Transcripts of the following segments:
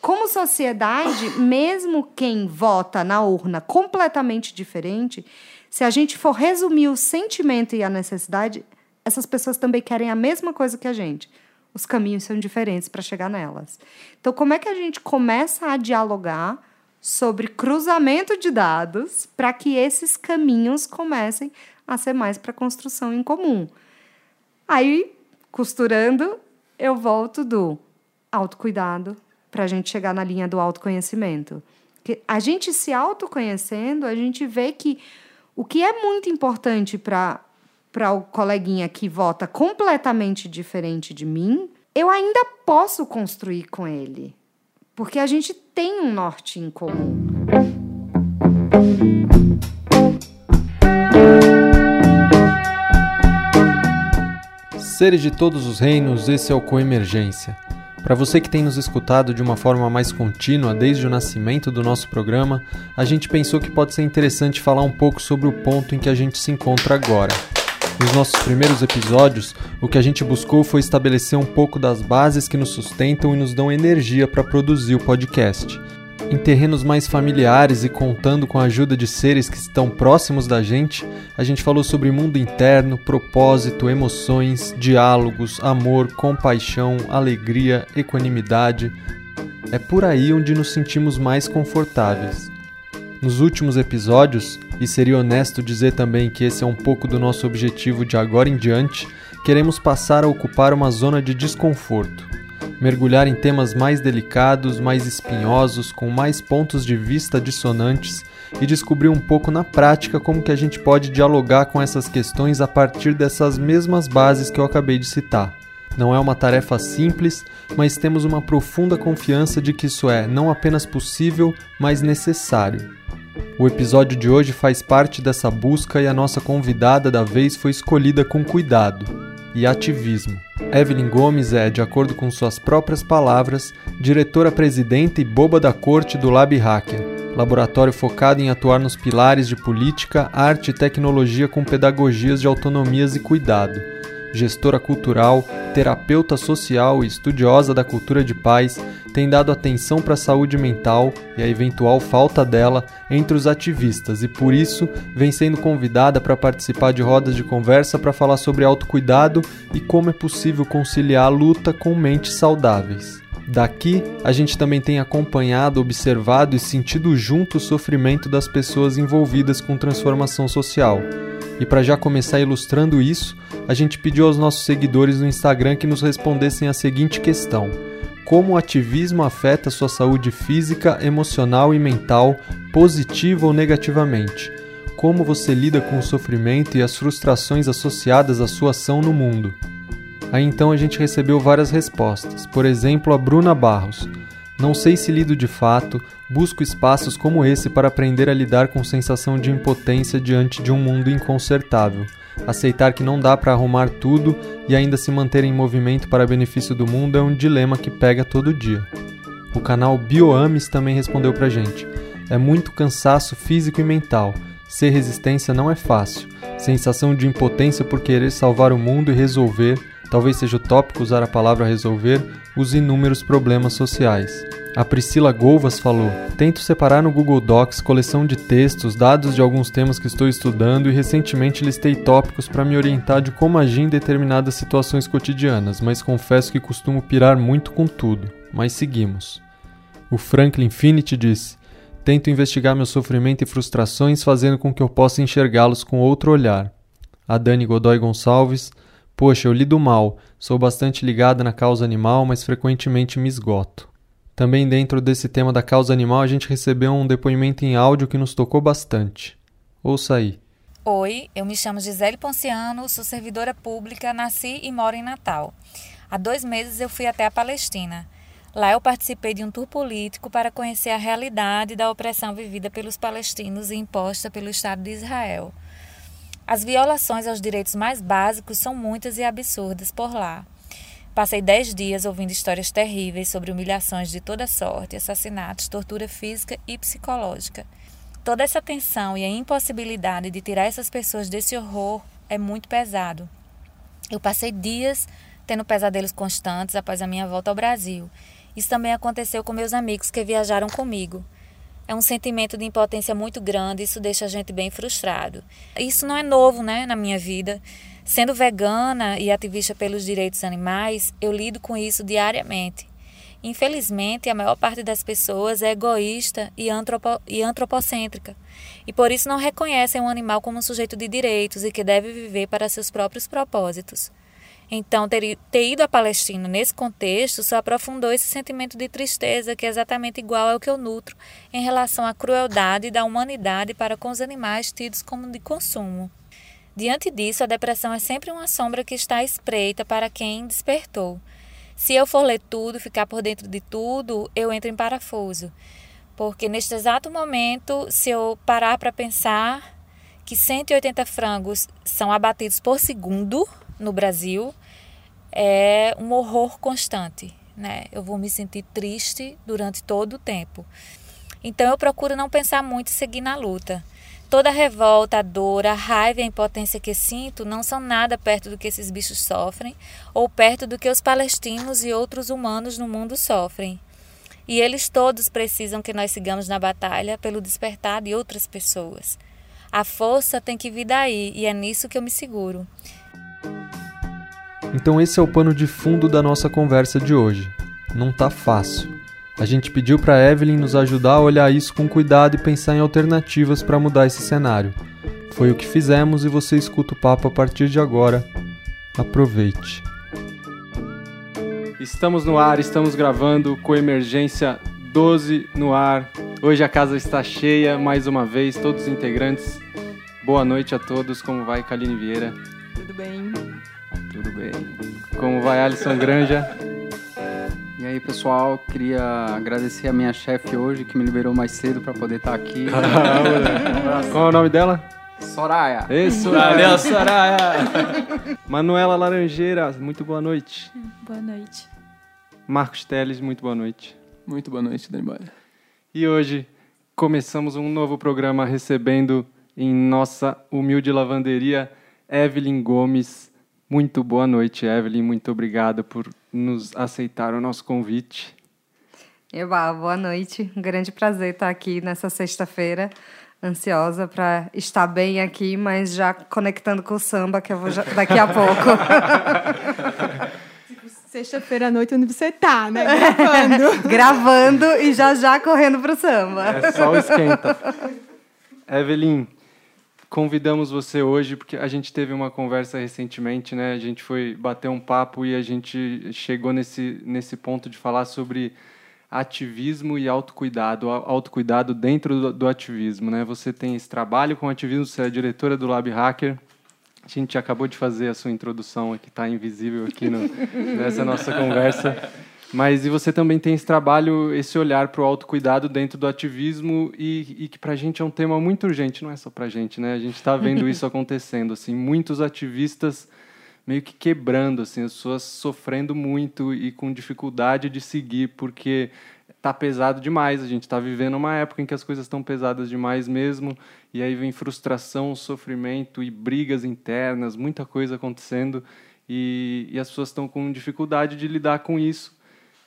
como sociedade, mesmo quem vota na urna completamente diferente, se a gente for resumir o sentimento e a necessidade, essas pessoas também querem a mesma coisa que a gente. Os caminhos são diferentes para chegar nelas. Então, como é que a gente começa a dialogar sobre cruzamento de dados para que esses caminhos comecem a ser mais para construção em comum? Aí, costurando, eu volto do autocuidado para a gente chegar na linha do autoconhecimento. Que a gente se autoconhecendo, a gente vê que o que é muito importante para para o coleguinha que vota completamente diferente de mim, eu ainda posso construir com ele. Porque a gente tem um norte em comum. Seres de todos os reinos, esse é o Coemergência. Para você que tem nos escutado de uma forma mais contínua desde o nascimento do nosso programa, a gente pensou que pode ser interessante falar um pouco sobre o ponto em que a gente se encontra agora. Nos nossos primeiros episódios, o que a gente buscou foi estabelecer um pouco das bases que nos sustentam e nos dão energia para produzir o podcast em terrenos mais familiares e contando com a ajuda de seres que estão próximos da gente, a gente falou sobre mundo interno, propósito, emoções, diálogos, amor, compaixão, alegria, equanimidade. É por aí onde nos sentimos mais confortáveis. Nos últimos episódios, e seria honesto dizer também que esse é um pouco do nosso objetivo de agora em diante, queremos passar a ocupar uma zona de desconforto mergulhar em temas mais delicados, mais espinhosos, com mais pontos de vista dissonantes e descobrir um pouco na prática como que a gente pode dialogar com essas questões a partir dessas mesmas bases que eu acabei de citar. Não é uma tarefa simples, mas temos uma profunda confiança de que isso é não apenas possível, mas necessário. O episódio de hoje faz parte dessa busca e a nossa convidada da vez foi escolhida com cuidado e ativismo. Evelyn Gomes é, de acordo com suas próprias palavras, diretora-presidente e boba da corte do Lab Hacker, laboratório focado em atuar nos pilares de política, arte e tecnologia com pedagogias de autonomias e cuidado gestora cultural, terapeuta social e estudiosa da cultura de paz, tem dado atenção para a saúde mental e a eventual falta dela entre os ativistas e por isso vem sendo convidada para participar de rodas de conversa para falar sobre autocuidado e como é possível conciliar a luta com mentes saudáveis. Daqui, a gente também tem acompanhado, observado e sentido junto o sofrimento das pessoas envolvidas com transformação social. E para já começar ilustrando isso, a gente pediu aos nossos seguidores no Instagram que nos respondessem a seguinte questão: Como o ativismo afeta sua saúde física, emocional e mental, positiva ou negativamente? Como você lida com o sofrimento e as frustrações associadas à sua ação no mundo? Aí então a gente recebeu várias respostas. Por exemplo, a Bruna Barros. Não sei se lido de fato, busco espaços como esse para aprender a lidar com sensação de impotência diante de um mundo inconsertável aceitar que não dá para arrumar tudo e ainda se manter em movimento para benefício do mundo é um dilema que pega todo dia. O canal Bioames também respondeu pra gente. É muito cansaço físico e mental. Ser resistência não é fácil. Sensação de impotência por querer salvar o mundo e resolver, talvez seja utópico usar a palavra resolver, os inúmeros problemas sociais. A Priscila Golvas falou: Tento separar no Google Docs coleção de textos, dados de alguns temas que estou estudando e recentemente listei tópicos para me orientar de como agir em determinadas situações cotidianas, mas confesso que costumo pirar muito com tudo. Mas seguimos. O Franklin Infinity disse: Tento investigar meu sofrimento e frustrações, fazendo com que eu possa enxergá-los com outro olhar. A Dani Godoy Gonçalves: Poxa, eu lido mal, sou bastante ligada na causa animal, mas frequentemente me esgoto. Também dentro desse tema da causa animal, a gente recebeu um depoimento em áudio que nos tocou bastante. Ouça aí. Oi, eu me chamo Gisele Ponciano, sou servidora pública, nasci e moro em Natal. Há dois meses eu fui até a Palestina. Lá eu participei de um tour político para conhecer a realidade da opressão vivida pelos palestinos e imposta pelo Estado de Israel. As violações aos direitos mais básicos são muitas e absurdas por lá. Passei dez dias ouvindo histórias terríveis sobre humilhações de toda sorte, assassinatos, tortura física e psicológica. Toda essa tensão e a impossibilidade de tirar essas pessoas desse horror é muito pesado. Eu passei dias tendo pesadelos constantes após a minha volta ao Brasil Isso também aconteceu com meus amigos que viajaram comigo. É um sentimento de impotência muito grande, isso deixa a gente bem frustrado. Isso não é novo, né, na minha vida. Sendo vegana e ativista pelos direitos animais, eu lido com isso diariamente. Infelizmente, a maior parte das pessoas é egoísta e, antropo e antropocêntrica, e por isso não reconhecem o animal como um sujeito de direitos e que deve viver para seus próprios propósitos. Então, ter, ter ido à Palestina nesse contexto só aprofundou esse sentimento de tristeza que é exatamente igual ao que eu nutro em relação à crueldade da humanidade para com os animais tidos como de consumo. Diante disso, a depressão é sempre uma sombra que está espreita para quem despertou se eu for ler tudo, ficar por dentro de tudo, eu entro em parafuso. Porque neste exato momento, se eu parar para pensar que 180 frangos são abatidos por segundo no Brasil, é um horror constante. Né? Eu vou me sentir triste durante todo o tempo. Então eu procuro não pensar muito e seguir na luta. Toda a revolta, a dor, a raiva e a impotência que sinto não são nada perto do que esses bichos sofrem ou perto do que os palestinos e outros humanos no mundo sofrem. E eles todos precisam que nós sigamos na batalha pelo despertar de outras pessoas. A força tem que vir daí e é nisso que eu me seguro. Então esse é o pano de fundo da nossa conversa de hoje. Não tá fácil. A gente pediu para Evelyn nos ajudar a olhar isso com cuidado e pensar em alternativas para mudar esse cenário. Foi o que fizemos e você escuta o papo a partir de agora. Aproveite. Estamos no ar, estamos gravando com emergência 12 no ar. Hoje a casa está cheia mais uma vez, todos os integrantes. Boa noite a todos. Como vai, Kaline Vieira? Tudo bem. Tudo bem. Como vai, Alisson Granja? E aí, pessoal, queria agradecer a minha chefe hoje que me liberou mais cedo para poder estar tá aqui. Qual é o nome dela? Soraya. Isso, valeu, Soraya. Manuela Laranjeira, muito boa noite. Boa noite. Marcos Teles, muito boa noite. Muito boa noite, Daniel. E hoje começamos um novo programa recebendo em nossa humilde lavanderia Evelyn Gomes. Muito boa noite, Evelyn. Muito obrigado por nos aceitar o nosso convite. Eba, boa noite. Um grande prazer estar aqui nessa sexta-feira. Ansiosa para estar bem aqui, mas já conectando com o samba, que eu vou já, daqui a pouco. Sexta-feira à noite, onde você tá, né? Gravando. Gravando e já já correndo para o samba. É só o esquenta. Evelyn, convidamos você hoje porque a gente teve uma conversa recentemente, né? A gente foi bater um papo e a gente chegou nesse, nesse ponto de falar sobre ativismo e autocuidado, autocuidado dentro do, do ativismo, né? Você tem esse trabalho com ativismo, você é diretora do Lab Hacker. A gente acabou de fazer a sua introdução aqui, está invisível aqui no, nessa nossa conversa. Mas e você também tem esse trabalho, esse olhar para o autocuidado dentro do ativismo e, e que para a gente é um tema muito urgente, não é só para a gente, né? A gente está vendo isso acontecendo, assim, muitos ativistas meio que quebrando, assim, as pessoas sofrendo muito e com dificuldade de seguir porque tá pesado demais. A gente está vivendo uma época em que as coisas estão pesadas demais mesmo e aí vem frustração, sofrimento e brigas internas, muita coisa acontecendo e, e as pessoas estão com dificuldade de lidar com isso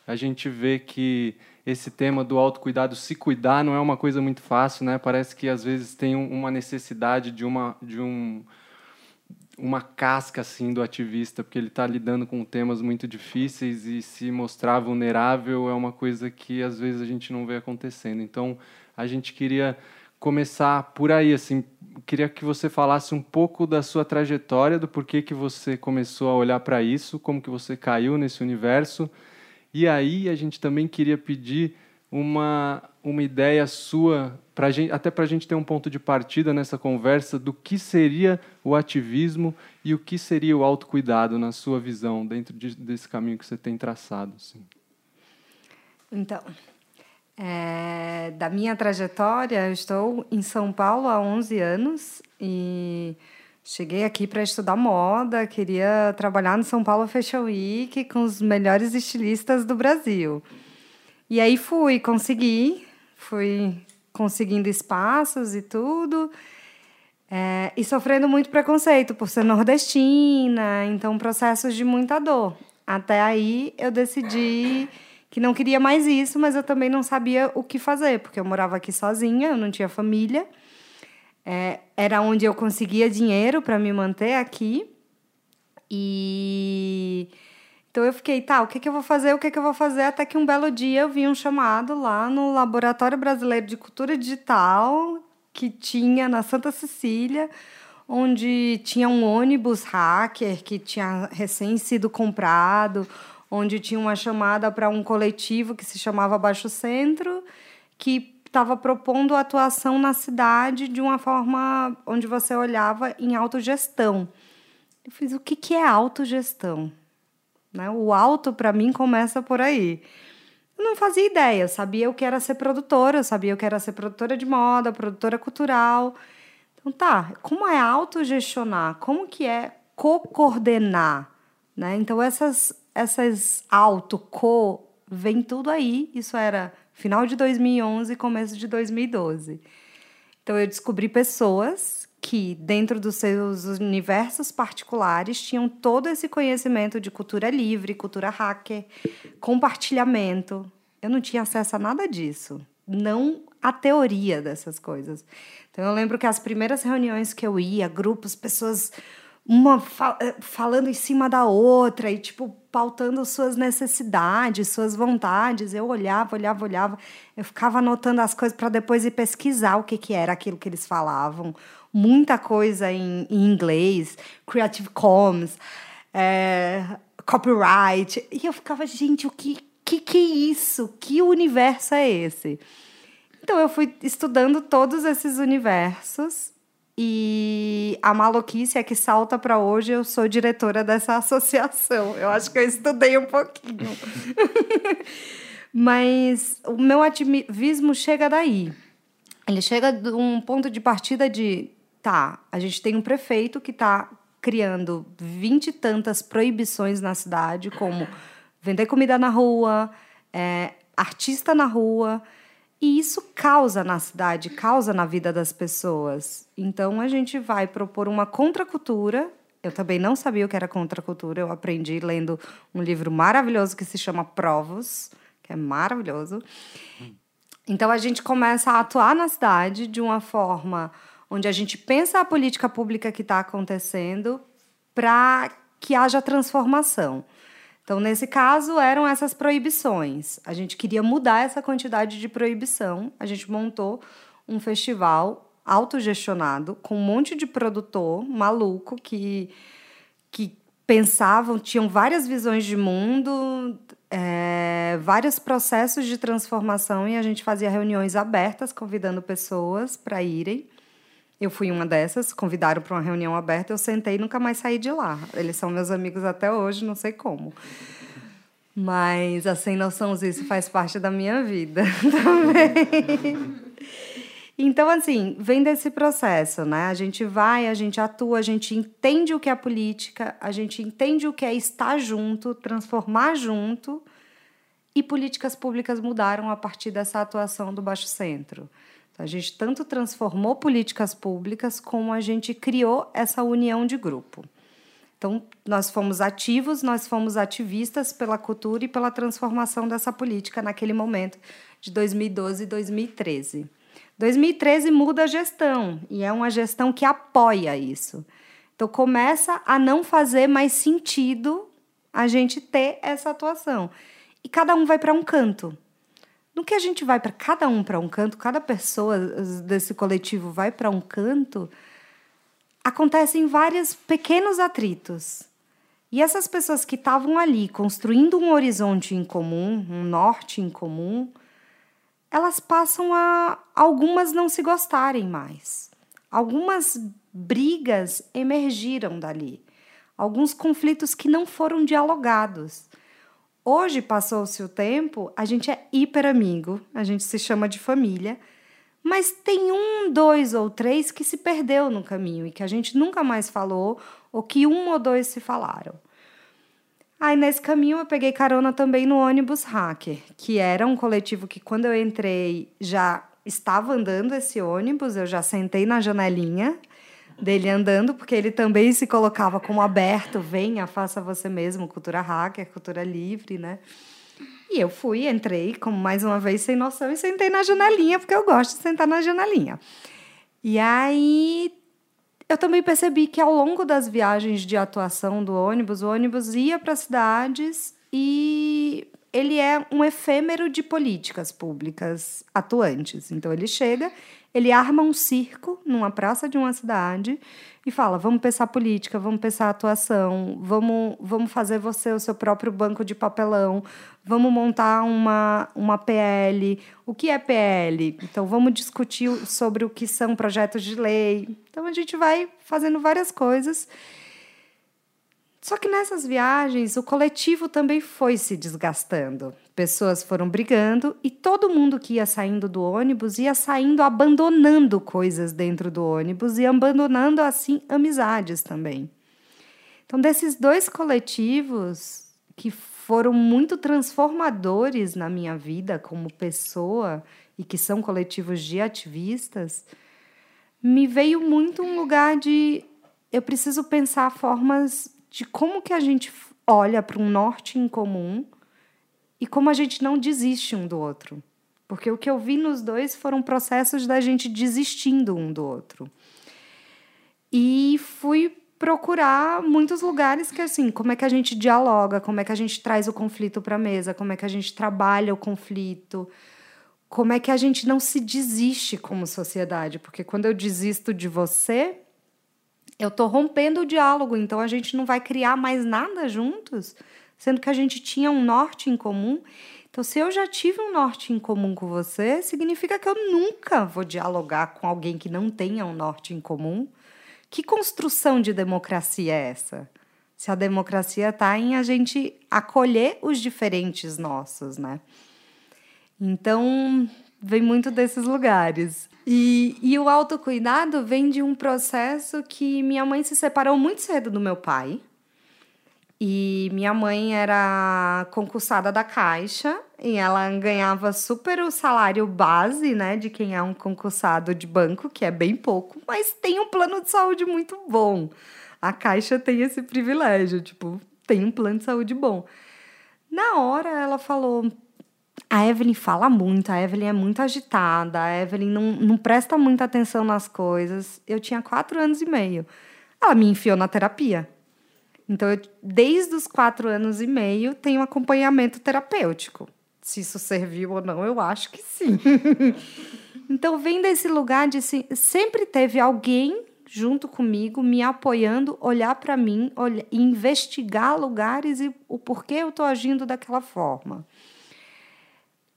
a gente vê que esse tema do autocuidado, se cuidar, não é uma coisa muito fácil, né? Parece que às vezes tem uma necessidade de uma de um uma casca assim do ativista, porque ele está lidando com temas muito difíceis e se mostrar vulnerável é uma coisa que às vezes a gente não vê acontecendo. Então, a gente queria começar por aí, assim, queria que você falasse um pouco da sua trajetória, do porquê que você começou a olhar para isso, como que você caiu nesse universo e aí a gente também queria pedir uma, uma ideia sua, pra gente, até para a gente ter um ponto de partida nessa conversa do que seria o ativismo e o que seria o autocuidado na sua visão, dentro de, desse caminho que você tem traçado. Assim. Então, é, da minha trajetória, eu estou em São Paulo há 11 anos e Cheguei aqui para estudar moda, queria trabalhar no São Paulo Fashion Week com os melhores estilistas do Brasil. E aí fui, consegui, fui conseguindo espaços e tudo. É, e sofrendo muito preconceito por ser nordestina, então processos de muita dor. Até aí eu decidi que não queria mais isso, mas eu também não sabia o que fazer, porque eu morava aqui sozinha, eu não tinha família. É, era onde eu conseguia dinheiro para me manter aqui. E então eu fiquei, tá, o que, que eu vou fazer? O que, que eu vou fazer? Até que um belo dia eu vi um chamado lá no Laboratório Brasileiro de Cultura Digital, que tinha na Santa Cecília, onde tinha um ônibus hacker que tinha recém sido comprado, onde tinha uma chamada para um coletivo que se chamava Baixo Centro, que estava propondo atuação na cidade de uma forma onde você olhava em autogestão. Eu fiz, o que, que é autogestão? Né? O auto, para mim, começa por aí. Eu não fazia ideia, eu sabia o que era ser produtora, eu sabia o que era ser produtora de moda, produtora cultural. Então, tá, como é autogestionar? Como que é co-coordenar? Né? Então, essas, essas auto, co, vem tudo aí. Isso era final de 2011 e começo de 2012. Então, eu descobri pessoas que, dentro dos seus universos particulares, tinham todo esse conhecimento de cultura livre, cultura hacker, compartilhamento. Eu não tinha acesso a nada disso, não a teoria dessas coisas. Então, eu lembro que as primeiras reuniões que eu ia, grupos, pessoas uma eh, falando em cima da outra e tipo pautando suas necessidades, suas vontades. Eu olhava, olhava, olhava, eu ficava anotando as coisas para depois ir pesquisar o que que era aquilo que eles falavam muita coisa em, em inglês, Creative Commons, é, copyright. E eu ficava, gente, o que, que, que é isso? Que universo é esse? Então eu fui estudando todos esses universos e a maluquice é que salta para hoje, eu sou diretora dessa associação. Eu acho que eu estudei um pouquinho. Mas o meu ativismo chega daí. Ele chega de um ponto de partida de tá, a gente tem um prefeito que está criando vinte e tantas proibições na cidade, como vender comida na rua, é, artista na rua, e isso causa na cidade, causa na vida das pessoas. Então a gente vai propor uma contracultura. Eu também não sabia o que era contracultura, eu aprendi lendo um livro maravilhoso que se chama Provos, que é maravilhoso. Então a gente começa a atuar na cidade de uma forma onde a gente pensa a política pública que está acontecendo para que haja transformação. Então, nesse caso, eram essas proibições. A gente queria mudar essa quantidade de proibição. A gente montou um festival autogestionado com um monte de produtor maluco que, que pensavam, tinham várias visões de mundo, é, vários processos de transformação e a gente fazia reuniões abertas, convidando pessoas para irem. Eu fui uma dessas, convidaram para uma reunião aberta, eu sentei e nunca mais saí de lá. Eles são meus amigos até hoje, não sei como. Mas a sem noção isso faz parte da minha vida também. Então, assim, vem desse processo, né? A gente vai, a gente atua, a gente entende o que é política, a gente entende o que é estar junto, transformar junto, e políticas públicas mudaram a partir dessa atuação do Baixo Centro. A gente tanto transformou políticas públicas como a gente criou essa união de grupo. Então, nós fomos ativos, nós fomos ativistas pela cultura e pela transformação dessa política naquele momento de 2012 e 2013. 2013 muda a gestão e é uma gestão que apoia isso. Então, começa a não fazer mais sentido a gente ter essa atuação. E cada um vai para um canto. No que a gente vai para cada um para um canto, cada pessoa desse coletivo vai para um canto, acontecem vários pequenos atritos. E essas pessoas que estavam ali construindo um horizonte em comum, um norte em comum, elas passam a algumas não se gostarem mais. Algumas brigas emergiram dali. Alguns conflitos que não foram dialogados. Hoje passou-se o tempo, a gente é hiper amigo, a gente se chama de família, mas tem um, dois ou três que se perdeu no caminho e que a gente nunca mais falou, ou que um ou dois se falaram. Aí nesse caminho eu peguei carona também no ônibus hacker, que era um coletivo que quando eu entrei já estava andando esse ônibus, eu já sentei na janelinha dele andando, porque ele também se colocava como aberto, venha, faça você mesmo, cultura hacker, cultura livre, né? E eu fui, entrei, como mais uma vez, sem noção, e sentei na janelinha, porque eu gosto de sentar na janelinha. E aí eu também percebi que ao longo das viagens de atuação do ônibus, o ônibus ia para cidades e ele é um efêmero de políticas públicas atuantes. Então ele chega, ele arma um circo numa praça de uma cidade e fala: vamos pensar política, vamos pensar atuação, vamos, vamos fazer você o seu próprio banco de papelão, vamos montar uma, uma PL. O que é PL? Então vamos discutir sobre o que são projetos de lei. Então a gente vai fazendo várias coisas. Só que nessas viagens, o coletivo também foi se desgastando. Pessoas foram brigando e todo mundo que ia saindo do ônibus ia saindo abandonando coisas dentro do ônibus e abandonando, assim, amizades também. Então, desses dois coletivos que foram muito transformadores na minha vida como pessoa e que são coletivos de ativistas, me veio muito um lugar de eu preciso pensar formas de como que a gente olha para um norte em comum e como a gente não desiste um do outro. Porque o que eu vi nos dois foram processos da gente desistindo um do outro. E fui procurar muitos lugares que assim, como é que a gente dialoga, como é que a gente traz o conflito para a mesa, como é que a gente trabalha o conflito, como é que a gente não se desiste como sociedade, porque quando eu desisto de você, eu estou rompendo o diálogo, então a gente não vai criar mais nada juntos, sendo que a gente tinha um norte em comum. Então, se eu já tive um norte em comum com você, significa que eu nunca vou dialogar com alguém que não tenha um norte em comum. Que construção de democracia é essa? Se a democracia está em a gente acolher os diferentes nossos, né? Então, vem muito desses lugares. E, e o autocuidado vem de um processo que minha mãe se separou muito cedo do meu pai. E minha mãe era concursada da Caixa e ela ganhava super o salário base, né, de quem é um concursado de banco, que é bem pouco, mas tem um plano de saúde muito bom. A Caixa tem esse privilégio, tipo, tem um plano de saúde bom. Na hora ela falou: a Evelyn fala muito, a Evelyn é muito agitada, a Evelyn não, não presta muita atenção nas coisas. Eu tinha quatro anos e meio. Ela me enfiou na terapia. Então, eu, desde os quatro anos e meio, tenho acompanhamento terapêutico. Se isso serviu ou não, eu acho que sim. então, vem desse lugar de assim, sempre teve alguém junto comigo, me apoiando, olhar para mim, olhar, investigar lugares e o porquê eu estou agindo daquela forma.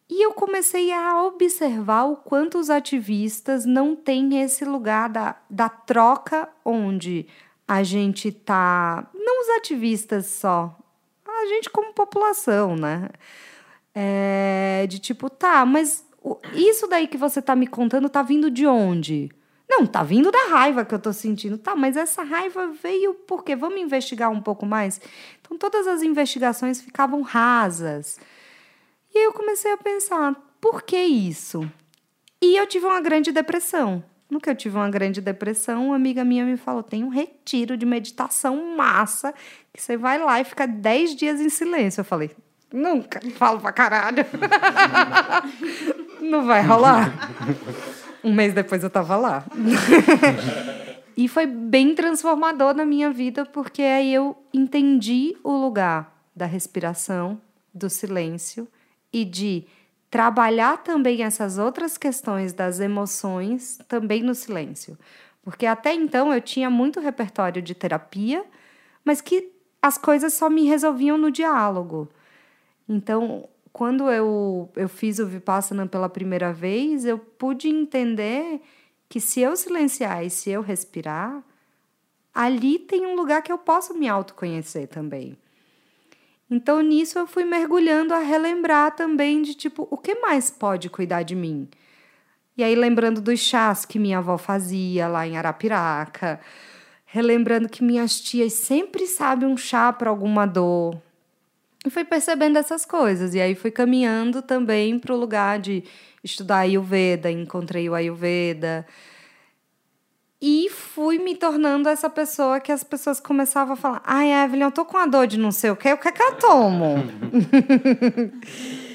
E eu comecei a observar o quanto os ativistas não têm esse lugar da, da troca onde a gente tá. Não os ativistas só, a gente como população, né? É, de tipo, tá, mas isso daí que você tá me contando tá vindo de onde? Não, tá vindo da raiva que eu tô sentindo. Tá, mas essa raiva veio porque vamos investigar um pouco mais. Então todas as investigações ficavam rasas. E aí eu comecei a pensar, por que isso? E eu tive uma grande depressão. No que eu tive uma grande depressão, uma amiga minha me falou: tem um retiro de meditação massa, que você vai lá e fica 10 dias em silêncio. Eu falei: nunca, falo pra caralho. Não vai rolar. Um mês depois eu tava lá. e foi bem transformador na minha vida, porque aí eu entendi o lugar da respiração, do silêncio e de trabalhar também essas outras questões das emoções também no silêncio. Porque até então eu tinha muito repertório de terapia, mas que as coisas só me resolviam no diálogo. Então, quando eu, eu fiz o Vipassana pela primeira vez, eu pude entender que se eu silenciar e se eu respirar, ali tem um lugar que eu posso me autoconhecer também. Então nisso eu fui mergulhando a relembrar também de tipo, o que mais pode cuidar de mim? E aí lembrando dos chás que minha avó fazia lá em Arapiraca, relembrando que minhas tias sempre sabem um chá para alguma dor. E fui percebendo essas coisas. E aí fui caminhando também para o lugar de estudar Ayurveda, encontrei o Ayurveda. E fui me tornando essa pessoa que as pessoas começavam a falar: Ai, Evelyn, eu tô com a dor de não sei o quê, o que é que eu tomo?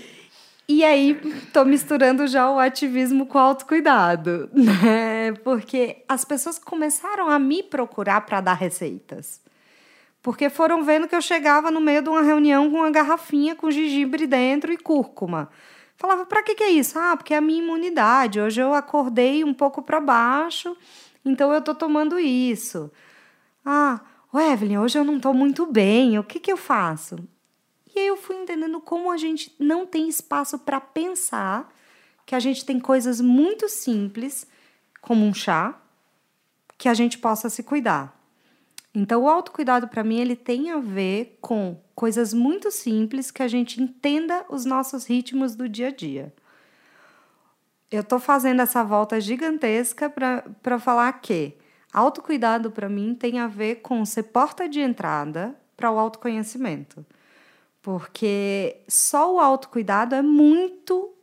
E aí, tô misturando já o ativismo com o autocuidado, né? Porque as pessoas começaram a me procurar para dar receitas. Porque foram vendo que eu chegava no meio de uma reunião com uma garrafinha com gengibre dentro e cúrcuma. Falava, para que, que é isso? Ah, porque é a minha imunidade. Hoje eu acordei um pouco para baixo, então eu tô tomando isso. Ah, Evelyn, hoje eu não tô muito bem, o que, que eu faço? E aí eu fui entendendo como a gente não tem espaço para pensar que a gente tem coisas muito simples, como um chá, que a gente possa se cuidar. Então, o autocuidado para mim ele tem a ver com coisas muito simples que a gente entenda os nossos ritmos do dia a dia. Eu estou fazendo essa volta gigantesca para falar que autocuidado para mim tem a ver com ser porta de entrada para o autoconhecimento. Porque só o autocuidado é muito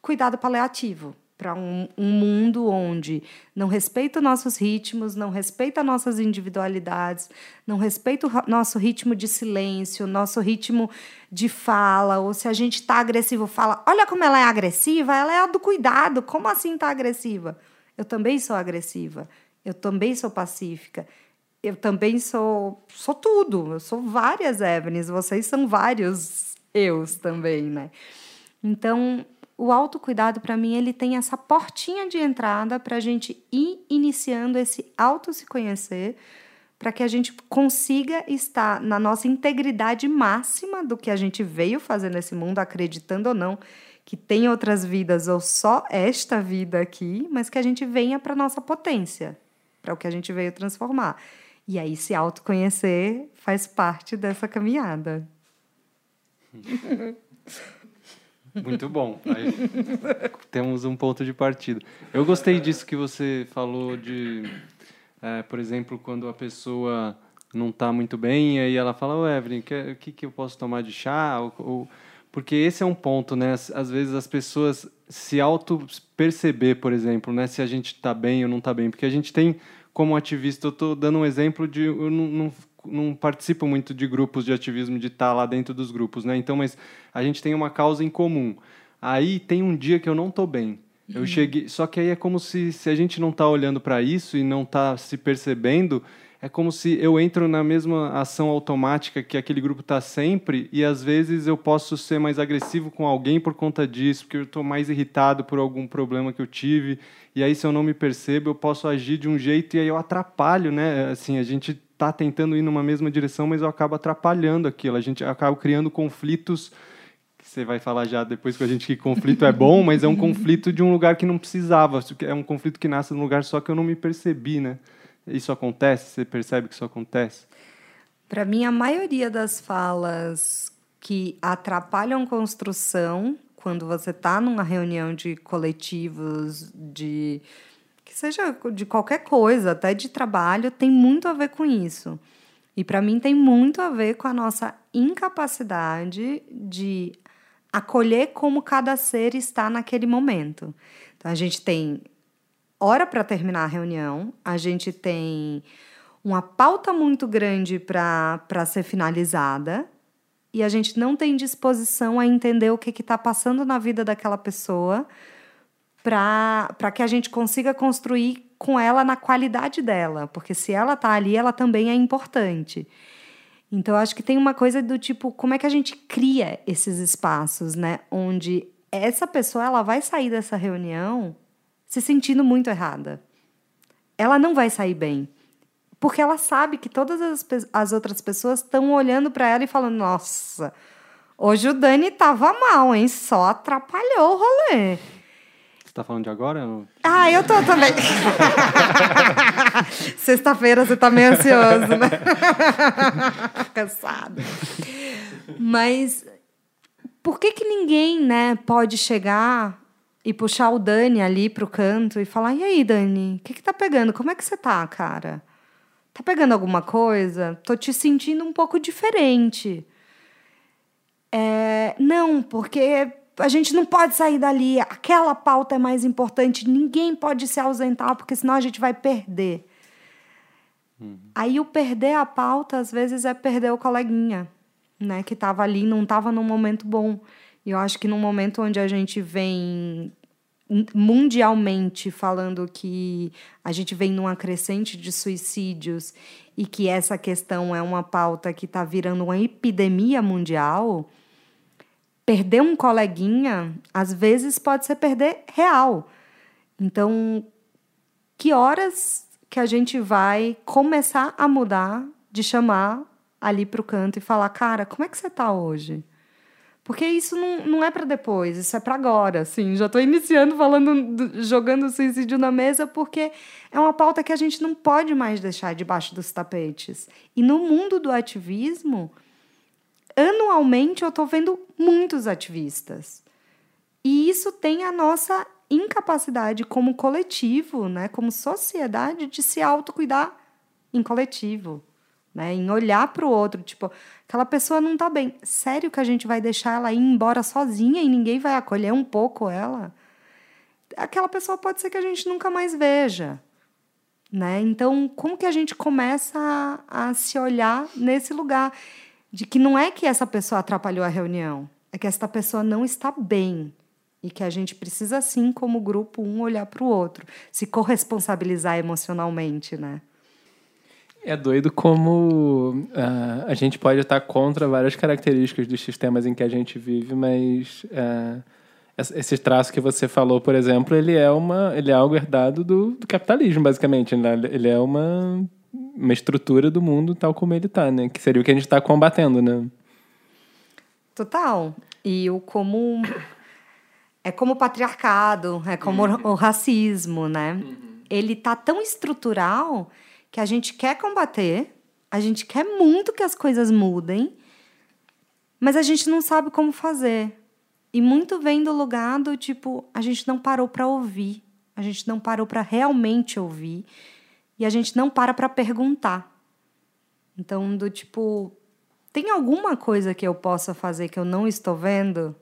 cuidado paliativo para um, um, mundo onde não respeita nossos ritmos, não respeita nossas individualidades, não respeita o nosso ritmo de silêncio, nosso ritmo de fala, ou se a gente está agressivo, fala, olha como ela é agressiva, ela é a do cuidado, como assim está agressiva? Eu também sou agressiva, eu também sou pacífica, eu também sou, sou tudo, eu sou várias Evans, vocês são vários eus também, né? Então, o autocuidado, para mim, ele tem essa portinha de entrada para a gente ir iniciando esse auto se conhecer, para que a gente consiga estar na nossa integridade máxima do que a gente veio fazer nesse mundo, acreditando ou não que tem outras vidas ou só esta vida aqui, mas que a gente venha para nossa potência, para o que a gente veio transformar. E aí, se autoconhecer faz parte dessa caminhada. Muito bom. Aí, temos um ponto de partida. Eu gostei disso que você falou de, é, por exemplo, quando a pessoa não está muito bem, aí ela fala, ô Evelyn, o que, que eu posso tomar de chá? Ou, ou, porque esse é um ponto, né? Às vezes as pessoas se auto-perceber, por exemplo, né? Se a gente está bem ou não está bem. Porque a gente tem como ativista, eu estou dando um exemplo de. Eu não, não, não, participo muito de grupos de ativismo, de estar tá lá dentro dos grupos, né? Então, mas a gente tem uma causa em comum. Aí tem um dia que eu não estou bem. Eu uhum. cheguei. Só que aí é como se, se a gente não está olhando para isso e não está se percebendo, é como se eu entro na mesma ação automática que aquele grupo está sempre e às vezes eu posso ser mais agressivo com alguém por conta disso, porque eu estou mais irritado por algum problema que eu tive e aí se eu não me percebo eu posso agir de um jeito e aí eu atrapalho, né? Assim a gente está tentando ir numa mesma direção, mas eu acabo atrapalhando aquilo, a gente acaba criando conflitos você vai falar já depois com a gente que conflito é bom, mas é um conflito de um lugar que não precisava, é um conflito que nasce num lugar só que eu não me percebi, né? Isso acontece? Você percebe que isso acontece? Para mim, a maioria das falas que atrapalham construção, quando você está numa reunião de coletivos, de seja de qualquer coisa, até de trabalho, tem muito a ver com isso. E para mim tem muito a ver com a nossa incapacidade de acolher como cada ser está naquele momento. Então a gente tem hora para terminar a reunião, a gente tem uma pauta muito grande para ser finalizada e a gente não tem disposição a entender o que está passando na vida daquela pessoa para que a gente consiga construir com ela na qualidade dela, porque se ela está ali, ela também é importante. Então, acho que tem uma coisa do tipo, como é que a gente cria esses espaços, né? Onde essa pessoa ela vai sair dessa reunião se sentindo muito errada. Ela não vai sair bem. Porque ela sabe que todas as, as outras pessoas estão olhando para ela e falando: nossa, hoje o Dani tava mal, hein? Só atrapalhou o rolê. Tá falando de agora? Ah, eu tô também. Sexta-feira você tá meio ansioso, né? Cansado. Mas por que que ninguém, né, pode chegar e puxar o Dani ali pro canto e falar: e aí, Dani, o que, que tá pegando? Como é que você tá, cara? Tá pegando alguma coisa? Tô te sentindo um pouco diferente. É, não, porque a gente não pode sair dali. Aquela pauta é mais importante. Ninguém pode se ausentar, porque senão a gente vai perder. Uhum. Aí o perder a pauta, às vezes, é perder o coleguinha, né? Que estava ali, não estava num momento bom. E eu acho que num momento onde a gente vem mundialmente falando que a gente vem numa crescente de suicídios e que essa questão é uma pauta que está virando uma epidemia mundial, perder um coleguinha, às vezes pode ser perder real. Então, que horas que a gente vai começar a mudar de chamar ali para o canto e falar, cara, como é que você está hoje? Porque isso não, não é para depois, isso é para agora. Assim, já estou iniciando falando, jogando o suicídio na mesa, porque é uma pauta que a gente não pode mais deixar debaixo dos tapetes. E no mundo do ativismo, anualmente eu estou vendo muitos ativistas. E isso tem a nossa incapacidade como coletivo, né, como sociedade, de se autocuidar em coletivo né? Em olhar para o outro, tipo, aquela pessoa não está bem. Sério que a gente vai deixar ela ir embora sozinha e ninguém vai acolher um pouco ela? Aquela pessoa pode ser que a gente nunca mais veja, né? Então, como que a gente começa a, a se olhar nesse lugar de que não é que essa pessoa atrapalhou a reunião, é que essa pessoa não está bem e que a gente precisa sim, como grupo, um olhar para o outro, se corresponsabilizar emocionalmente, né? É doido como uh, a gente pode estar contra várias características dos sistemas em que a gente vive, mas uh, esse traço que você falou, por exemplo, ele é uma, ele é algo herdado do, do capitalismo, basicamente. Né? Ele é uma, uma estrutura do mundo tal como ele está, né? Que seria o que a gente está combatendo, né? Total. E o como é como o patriarcado, é como uhum. o racismo, né? Uhum. Ele tá tão estrutural que a gente quer combater, a gente quer muito que as coisas mudem, mas a gente não sabe como fazer. E muito vem do lugar do tipo, a gente não parou para ouvir, a gente não parou para realmente ouvir e a gente não para para perguntar. Então, do tipo, tem alguma coisa que eu possa fazer que eu não estou vendo?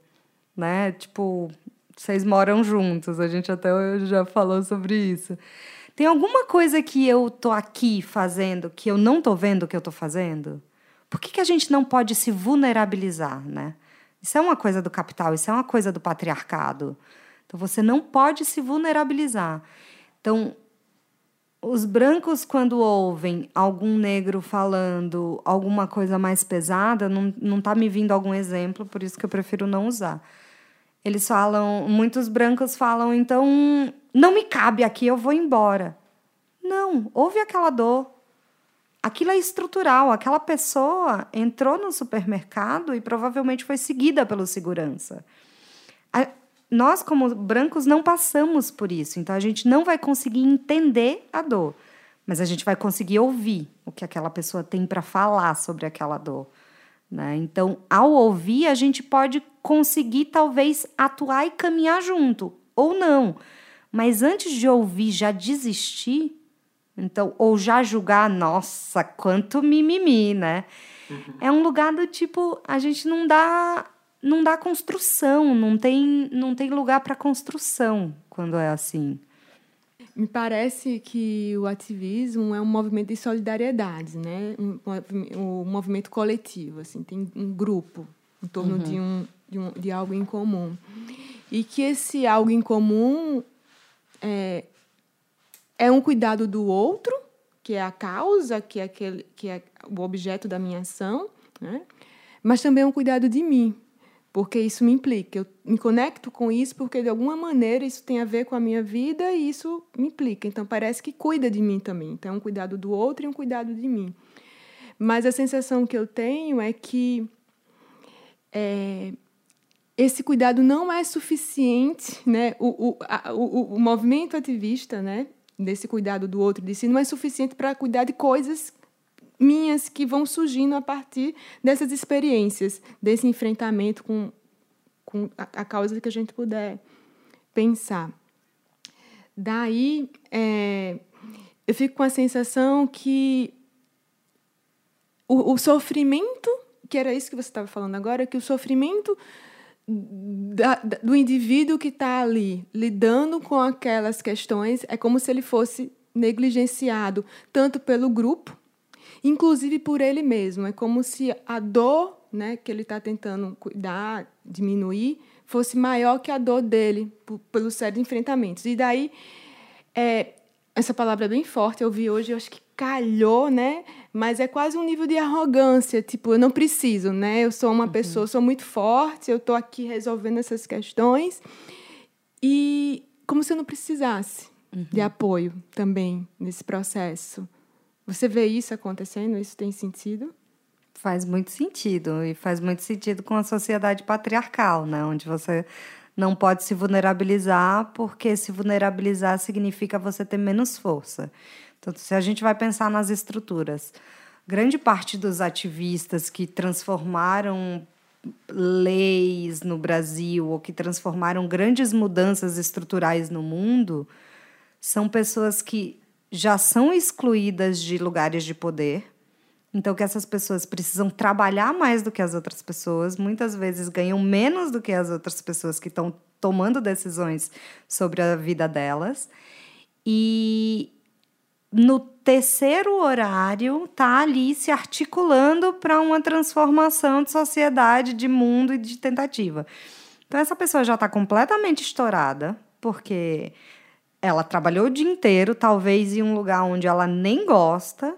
Né? Tipo, vocês moram juntos, a gente até já falou sobre isso. Tem alguma coisa que eu tô aqui fazendo que eu não tô vendo que eu tô fazendo? Por que, que a gente não pode se vulnerabilizar, né? Isso é uma coisa do capital, isso é uma coisa do patriarcado. Então você não pode se vulnerabilizar. Então, os brancos, quando ouvem algum negro falando alguma coisa mais pesada, não, não tá me vindo algum exemplo, por isso que eu prefiro não usar. Eles falam, muitos brancos falam, então não me cabe aqui, eu vou embora. Não, houve aquela dor. Aquilo é estrutural. Aquela pessoa entrou no supermercado e provavelmente foi seguida pelo segurança. Nós, como brancos, não passamos por isso. Então, a gente não vai conseguir entender a dor. Mas a gente vai conseguir ouvir o que aquela pessoa tem para falar sobre aquela dor. Né? Então, ao ouvir, a gente pode conseguir talvez atuar e caminhar junto, ou não. Mas antes de ouvir, já desistir, então, ou já julgar, nossa, quanto mimimi, né? Uhum. É um lugar do tipo, a gente não dá não dá construção, não tem, não tem lugar para construção quando é assim. Me parece que o ativismo é um movimento de solidariedade, né? Um, um movimento coletivo, assim, tem um grupo em torno uhum. de, um, de, um, de algo em comum. E que esse algo em comum é, é um cuidado do outro, que é a causa, que é, aquele, que é o objeto da minha ação, né? mas também é um cuidado de mim, porque isso me implica. Eu me conecto com isso porque, de alguma maneira, isso tem a ver com a minha vida e isso me implica. Então, parece que cuida de mim também. Então, é um cuidado do outro e um cuidado de mim. Mas a sensação que eu tenho é que é, esse cuidado não é suficiente, né? O, o, a, o, o movimento ativista, né? Desse cuidado do outro de si não é suficiente para cuidar de coisas minhas que vão surgindo a partir dessas experiências, desse enfrentamento com, com a, a causa que a gente puder pensar. Daí, é, eu fico com a sensação que o, o sofrimento, que era isso que você estava falando agora, que o sofrimento da, do indivíduo que está ali lidando com aquelas questões é como se ele fosse negligenciado tanto pelo grupo, inclusive por ele mesmo. É como se a dor né, que ele está tentando cuidar, diminuir, fosse maior que a dor dele, por, pelos sérios enfrentamentos. E daí, é, essa palavra é bem forte, eu vi hoje, eu acho que calhou, né? Mas é quase um nível de arrogância, tipo, eu não preciso, né? Eu sou uma uhum. pessoa, sou muito forte, eu estou aqui resolvendo essas questões. E como se eu não precisasse uhum. de apoio também nesse processo. Você vê isso acontecendo? Isso tem sentido? Faz muito sentido. E faz muito sentido com a sociedade patriarcal, né? Onde você não pode se vulnerabilizar, porque se vulnerabilizar significa você ter menos força. Então, se a gente vai pensar nas estruturas, grande parte dos ativistas que transformaram leis no Brasil ou que transformaram grandes mudanças estruturais no mundo são pessoas que já são excluídas de lugares de poder. Então, que essas pessoas precisam trabalhar mais do que as outras pessoas, muitas vezes ganham menos do que as outras pessoas que estão tomando decisões sobre a vida delas. E, no terceiro horário tá ali se articulando para uma transformação de sociedade, de mundo e de tentativa. Então essa pessoa já está completamente estourada, porque ela trabalhou o dia inteiro, talvez em um lugar onde ela nem gosta,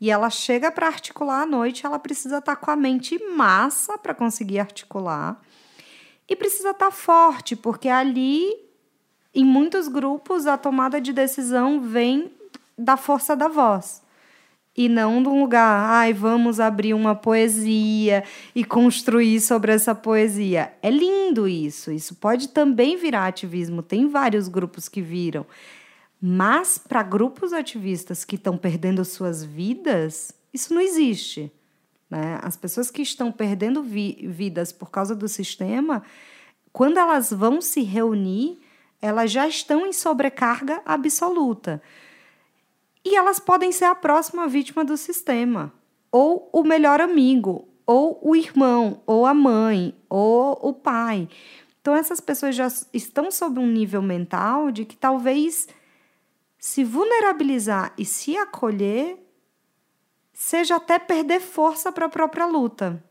e ela chega para articular à noite, ela precisa estar tá com a mente massa para conseguir articular. E precisa estar tá forte, porque ali em muitos grupos a tomada de decisão vem da força da voz. E não de um lugar, ai, vamos abrir uma poesia e construir sobre essa poesia. É lindo isso. Isso pode também virar ativismo. Tem vários grupos que viram. Mas para grupos ativistas que estão perdendo suas vidas, isso não existe. Né? As pessoas que estão perdendo vi vidas por causa do sistema, quando elas vão se reunir, elas já estão em sobrecarga absoluta. E elas podem ser a próxima vítima do sistema, ou o melhor amigo, ou o irmão, ou a mãe, ou o pai. Então, essas pessoas já estão sob um nível mental de que talvez se vulnerabilizar e se acolher seja até perder força para a própria luta.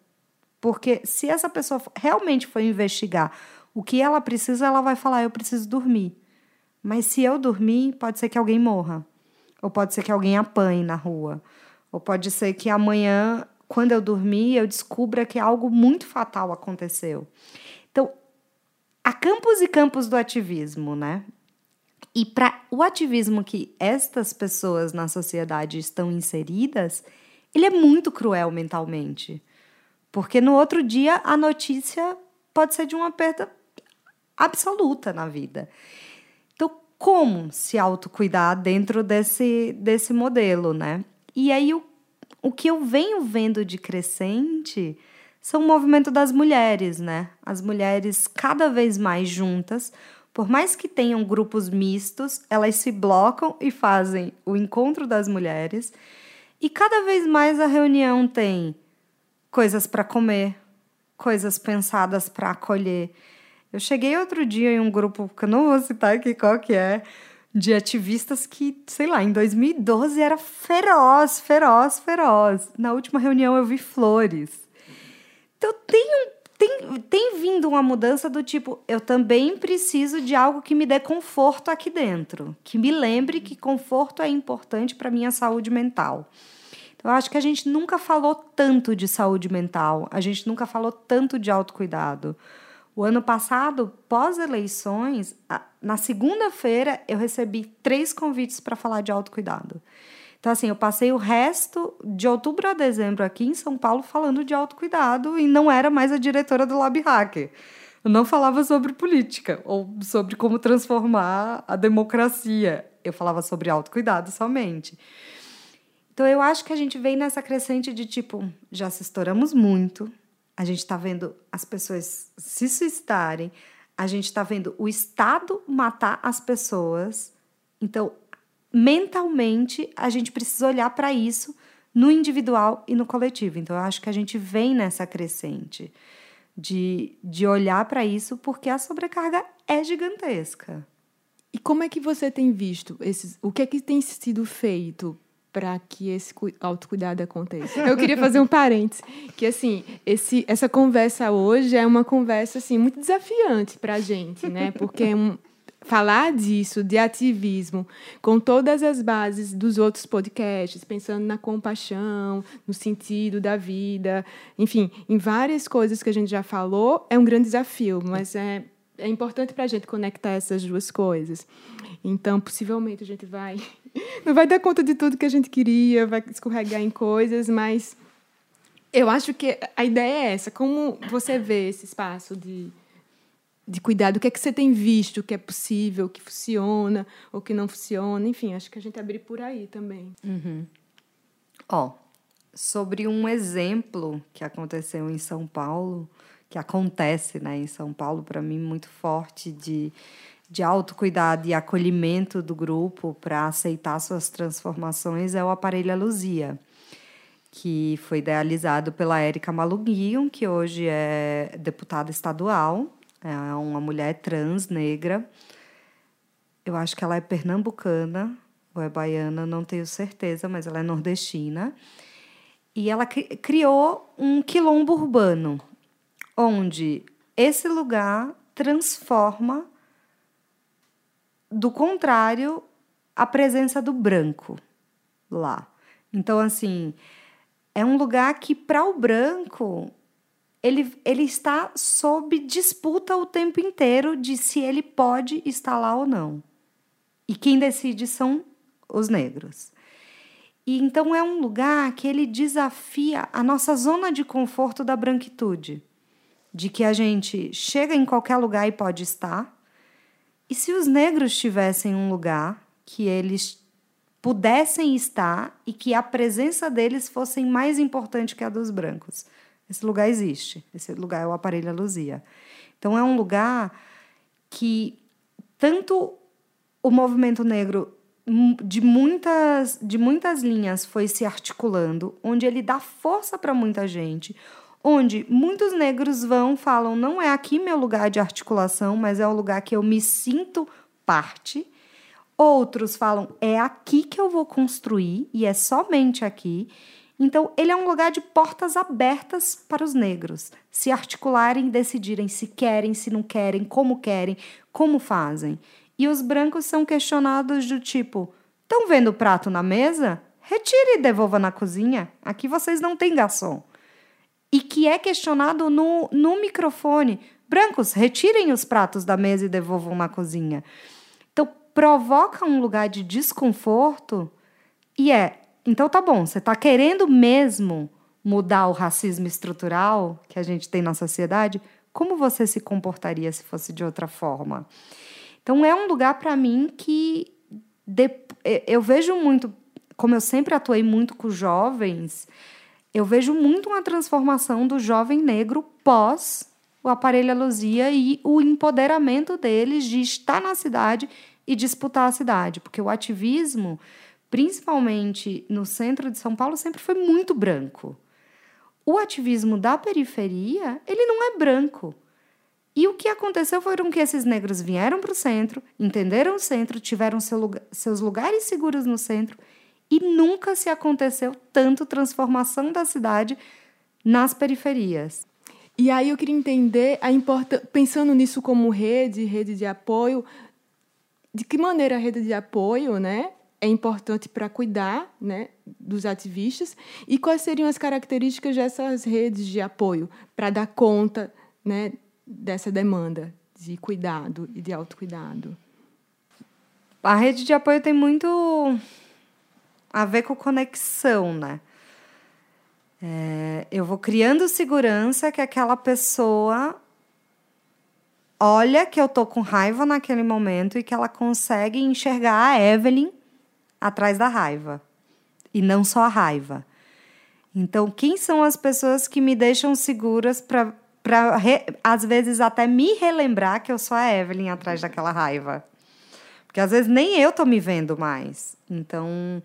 Porque se essa pessoa realmente for investigar o que ela precisa, ela vai falar: eu preciso dormir. Mas se eu dormir, pode ser que alguém morra. Ou pode ser que alguém apanhe na rua. Ou pode ser que amanhã, quando eu dormir, eu descubra que algo muito fatal aconteceu. Então, há campos e campos do ativismo, né? E para o ativismo que estas pessoas na sociedade estão inseridas, ele é muito cruel mentalmente. Porque no outro dia a notícia pode ser de uma perda absoluta na vida como se autocuidar dentro desse, desse modelo, né? E aí o, o que eu venho vendo de crescente são o movimento das mulheres, né? As mulheres cada vez mais juntas, por mais que tenham grupos mistos, elas se blocam e fazem o encontro das mulheres. E cada vez mais a reunião tem coisas para comer, coisas pensadas para acolher. Eu cheguei outro dia em um grupo, que eu não vou citar aqui qual que é, de ativistas que, sei lá, em 2012 era feroz, feroz, feroz. Na última reunião eu vi flores. Então tem, tem, tem vindo uma mudança do tipo, eu também preciso de algo que me dê conforto aqui dentro, que me lembre que conforto é importante para minha saúde mental. Então, eu acho que a gente nunca falou tanto de saúde mental, a gente nunca falou tanto de autocuidado. O ano passado, pós-eleições, na segunda-feira, eu recebi três convites para falar de autocuidado. Então, assim, eu passei o resto de outubro a dezembro aqui em São Paulo falando de autocuidado e não era mais a diretora do Lab Hacker. Eu não falava sobre política ou sobre como transformar a democracia. Eu falava sobre autocuidado somente. Então, eu acho que a gente vem nessa crescente de tipo, já se estouramos muito, a gente está vendo as pessoas se suicidarem, a gente está vendo o Estado matar as pessoas. Então, mentalmente, a gente precisa olhar para isso no individual e no coletivo. Então, eu acho que a gente vem nessa crescente de, de olhar para isso porque a sobrecarga é gigantesca. E como é que você tem visto esses, o que é que tem sido feito para que esse autocuidado aconteça. Eu queria fazer um parênteses, que assim, esse, essa conversa hoje é uma conversa assim muito desafiante para a gente, né? Porque é um, falar disso, de ativismo, com todas as bases dos outros podcasts, pensando na compaixão, no sentido da vida, enfim, em várias coisas que a gente já falou, é um grande desafio, mas é, é importante para a gente conectar essas duas coisas. Então, possivelmente, a gente vai. Não vai dar conta de tudo que a gente queria, vai escorregar em coisas, mas eu acho que a ideia é essa. Como você vê esse espaço de de cuidado, o que é que você tem visto que é possível, que funciona ou que não funciona, enfim, acho que a gente abrir por aí também. Uhum. Ó, sobre um exemplo que aconteceu em São Paulo, que acontece né, em São Paulo, para mim, muito forte de, de autocuidado e acolhimento do grupo para aceitar suas transformações, é o aparelho Luzia que foi idealizado pela Érica Maluguion, que hoje é deputada estadual é uma mulher trans, negra. Eu acho que ela é pernambucana ou é baiana, não tenho certeza, mas ela é nordestina. E ela criou um quilombo urbano, onde esse lugar transforma, do contrário, a presença do branco lá. Então, assim, é um lugar que, para o branco, ele, ele está sob disputa o tempo inteiro de se ele pode estar lá ou não. E quem decide são os negros. E então é um lugar que ele desafia a nossa zona de conforto da branquitude, de que a gente chega em qualquer lugar e pode estar. E se os negros tivessem um lugar que eles pudessem estar e que a presença deles fosse mais importante que a dos brancos? Esse lugar existe. Esse lugar é o aparelho Luzia. Então é um lugar que tanto o movimento negro de muitas de muitas linhas foi se articulando, onde ele dá força para muita gente, onde muitos negros vão, falam, não é aqui meu lugar de articulação, mas é o lugar que eu me sinto parte. Outros falam, é aqui que eu vou construir e é somente aqui. Então, ele é um lugar de portas abertas para os negros se articularem e decidirem se querem, se não querem, como querem, como fazem. E os brancos são questionados do tipo: estão vendo o prato na mesa? Retire e devolva na cozinha. Aqui vocês não têm garçom. E que é questionado no, no microfone: brancos, retirem os pratos da mesa e devolvam na cozinha. Então, provoca um lugar de desconforto e é então tá bom, você está querendo mesmo mudar o racismo estrutural que a gente tem na sociedade? Como você se comportaria se fosse de outra forma? Então é um lugar para mim que de, eu vejo muito, como eu sempre atuei muito com jovens, eu vejo muito uma transformação do jovem negro pós o aparelho Luzia e o empoderamento deles de estar na cidade e disputar a cidade, porque o ativismo principalmente no centro de São Paulo, sempre foi muito branco. O ativismo da periferia, ele não é branco. E o que aconteceu foram que esses negros vieram para o centro, entenderam o centro, tiveram seu lugar, seus lugares seguros no centro e nunca se aconteceu tanto transformação da cidade nas periferias. E aí eu queria entender a importância, pensando nisso como rede, rede de apoio, de que maneira a rede de apoio, né, é importante para cuidar né, dos ativistas e quais seriam as características dessas redes de apoio para dar conta né, dessa demanda de cuidado e de autocuidado? A rede de apoio tem muito a ver com conexão, né? É, eu vou criando segurança que aquela pessoa olha que eu tô com raiva naquele momento e que ela consegue enxergar a Evelyn atrás da raiva. E não só a raiva. Então, quem são as pessoas que me deixam seguras para, às vezes, até me relembrar que eu sou a Evelyn atrás daquela raiva? Porque às vezes nem eu tô me vendo mais. Então,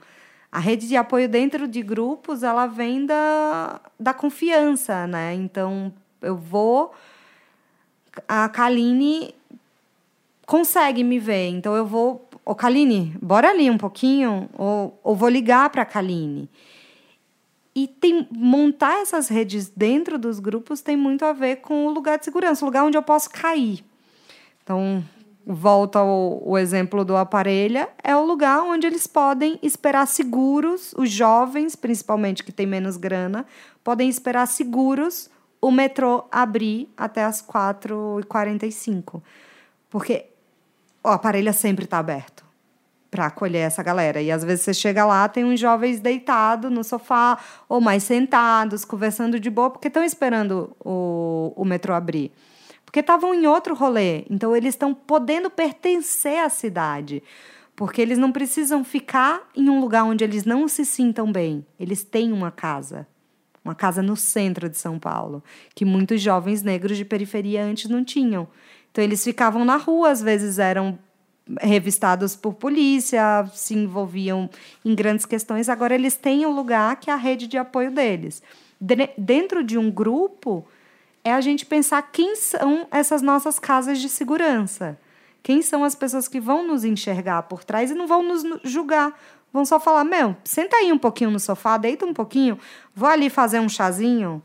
a rede de apoio dentro de grupos, ela vem da, da confiança, né? Então, eu vou. A Kaline consegue me ver, então eu vou ô Kaline, bora ali um pouquinho, ou, ou vou ligar para a Kaline. E tem, montar essas redes dentro dos grupos tem muito a ver com o lugar de segurança, o lugar onde eu posso cair. Então, volta ao, o exemplo do aparelho, é o lugar onde eles podem esperar seguros, os jovens, principalmente que têm menos grana, podem esperar seguros o metrô abrir até as 4h45. Porque o aparelho sempre está aberto para acolher essa galera. E às vezes você chega lá, tem uns jovens deitados no sofá ou mais sentados, conversando de boa, porque estão esperando o, o metrô abrir. Porque estavam em outro rolê. Então eles estão podendo pertencer à cidade. Porque eles não precisam ficar em um lugar onde eles não se sintam bem. Eles têm uma casa. Uma casa no centro de São Paulo, que muitos jovens negros de periferia antes não tinham. Então eles ficavam na rua, às vezes eram revistados por polícia, se envolviam em grandes questões. Agora eles têm um lugar que é a rede de apoio deles. De dentro de um grupo, é a gente pensar quem são essas nossas casas de segurança. Quem são as pessoas que vão nos enxergar por trás e não vão nos julgar. Vão só falar: meu, senta aí um pouquinho no sofá, deita um pouquinho, vou ali fazer um chazinho.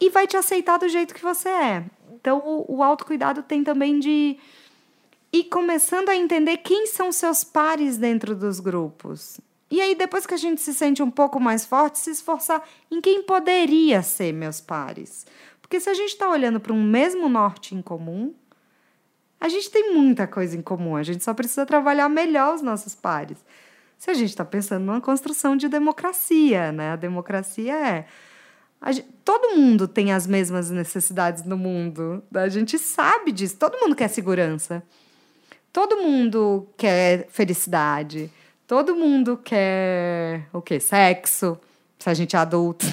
E vai te aceitar do jeito que você é. Então, o, o autocuidado tem também de ir começando a entender quem são seus pares dentro dos grupos. E aí, depois que a gente se sente um pouco mais forte, se esforçar em quem poderia ser meus pares. Porque se a gente está olhando para um mesmo norte em comum, a gente tem muita coisa em comum, a gente só precisa trabalhar melhor os nossos pares. Se a gente está pensando numa construção de democracia, né? A democracia é Gente, todo mundo tem as mesmas necessidades no mundo. A gente sabe disso. Todo mundo quer segurança. Todo mundo quer felicidade. Todo mundo quer o quê? Sexo. Se a gente é adulto.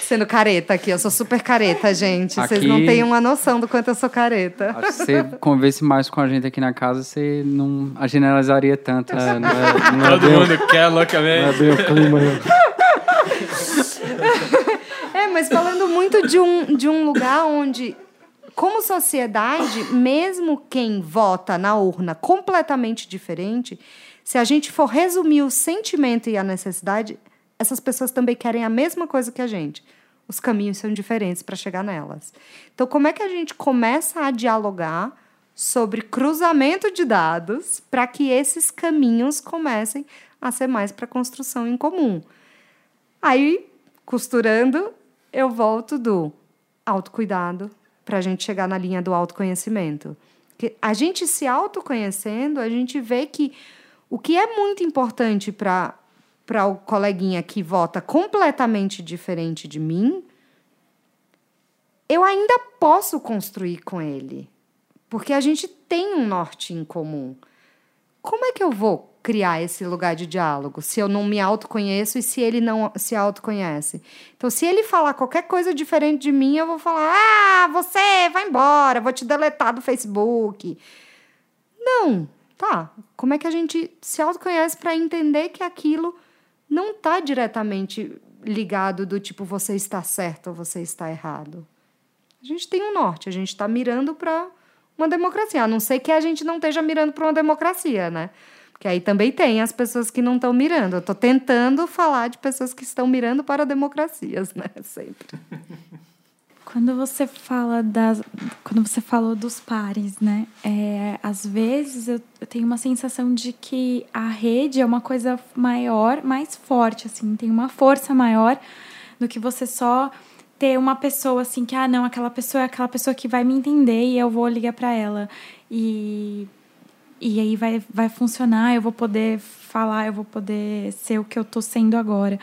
Sendo careta aqui, eu sou super careta, gente. Vocês não têm uma noção do quanto eu sou careta. Acho que você convivesse mais com a gente aqui na casa, você não a generalizaria tanto. É, não é, não é Todo bem, mundo quer loucamente. Não é bem o clima, é, mas falando muito de um, de um lugar onde, como sociedade, mesmo quem vota na urna completamente diferente, se a gente for resumir o sentimento e a necessidade, essas pessoas também querem a mesma coisa que a gente. Os caminhos são diferentes para chegar nelas. Então, como é que a gente começa a dialogar sobre cruzamento de dados para que esses caminhos comecem a ser mais para construção em comum? Aí costurando, eu volto do autocuidado para a gente chegar na linha do autoconhecimento. Que a gente se autoconhecendo, a gente vê que o que é muito importante para para o coleguinha que vota completamente diferente de mim, eu ainda posso construir com ele, porque a gente tem um norte em comum. Como é que eu vou criar esse lugar de diálogo se eu não me autoconheço e se ele não se autoconhece. Então, se ele falar qualquer coisa diferente de mim, eu vou falar: ah, você vai embora, vou te deletar do Facebook. Não, tá. Como é que a gente se autoconhece para entender que aquilo não está diretamente ligado do tipo você está certo ou você está errado? A gente tem um norte, a gente está mirando para uma democracia, a não ser que a gente não esteja mirando para uma democracia, né? Que aí também tem as pessoas que não estão mirando. Eu estou tentando falar de pessoas que estão mirando para democracias, né? Sempre. Quando você fala das, quando você falou dos pares, né? É, às vezes eu, tenho uma sensação de que a rede é uma coisa maior, mais forte, assim, tem uma força maior do que você só ter uma pessoa assim que ah não aquela pessoa é aquela pessoa que vai me entender e eu vou ligar para ela e e aí vai, vai funcionar, eu vou poder falar, eu vou poder ser o que eu estou sendo agora.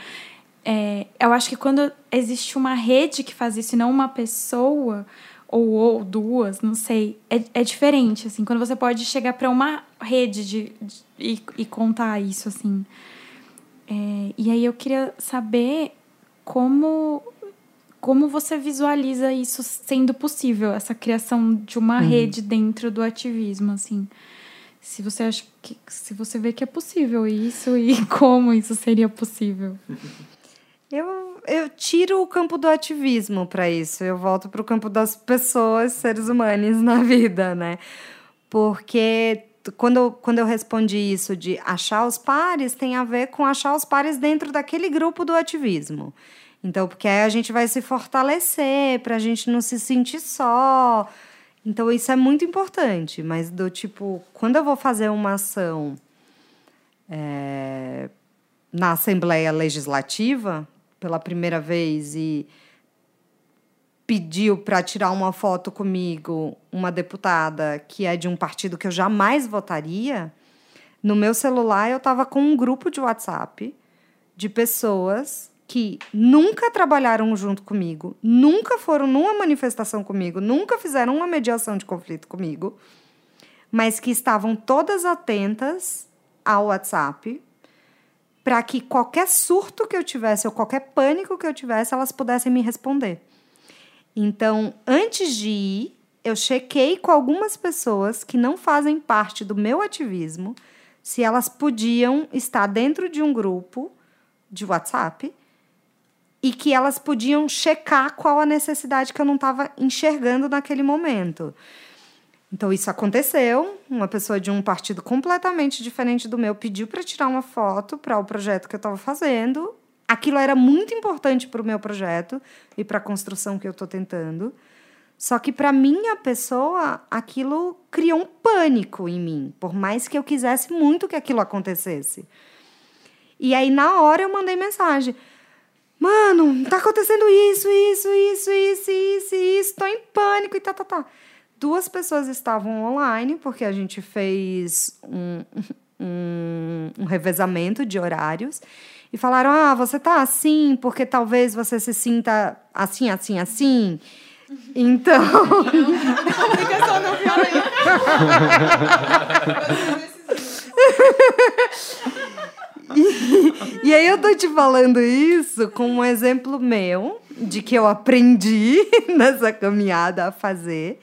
É, eu acho que quando existe uma rede que faz isso e não uma pessoa, ou, ou duas, não sei, é, é diferente, assim, quando você pode chegar para uma rede de, de, e, e contar isso, assim. É, e aí eu queria saber como como você visualiza isso sendo possível, essa criação de uma uhum. rede dentro do ativismo, assim se você acha que se você vê que é possível isso e como isso seria possível. Eu, eu tiro o campo do ativismo para isso, eu volto para o campo das pessoas, seres humanos na vida, né? Porque quando eu, quando eu respondi isso de achar os pares, tem a ver com achar os pares dentro daquele grupo do ativismo. Então, porque aí a gente vai se fortalecer, para a gente não se sentir só. Então, isso é muito importante. Mas, do tipo, quando eu vou fazer uma ação é, na Assembleia Legislativa, pela primeira vez, e pediu para tirar uma foto comigo uma deputada que é de um partido que eu jamais votaria, no meu celular eu estava com um grupo de WhatsApp de pessoas que nunca trabalharam junto comigo, nunca foram numa manifestação comigo, nunca fizeram uma mediação de conflito comigo, mas que estavam todas atentas ao WhatsApp para que qualquer surto que eu tivesse ou qualquer pânico que eu tivesse, elas pudessem me responder. Então, antes de ir, eu chequei com algumas pessoas que não fazem parte do meu ativismo se elas podiam estar dentro de um grupo de WhatsApp e que elas podiam checar qual a necessidade que eu não estava enxergando naquele momento. Então, isso aconteceu. Uma pessoa de um partido completamente diferente do meu pediu para tirar uma foto para o projeto que eu estava fazendo aquilo era muito importante para o meu projeto e para a construção que eu estou tentando. Só que para minha pessoa, aquilo criou um pânico em mim, por mais que eu quisesse muito que aquilo acontecesse. E aí, na hora, eu mandei mensagem. Mano, tá acontecendo isso, isso, isso, isso, isso, isso, tô em pânico e tá, tá, tá. Duas pessoas estavam online, porque a gente fez um, um, um revezamento de horários e falaram: ah, você tá assim porque talvez você se sinta assim, assim, assim. Então. Não e, e aí eu tô te falando isso com um exemplo meu de que eu aprendi nessa caminhada a fazer,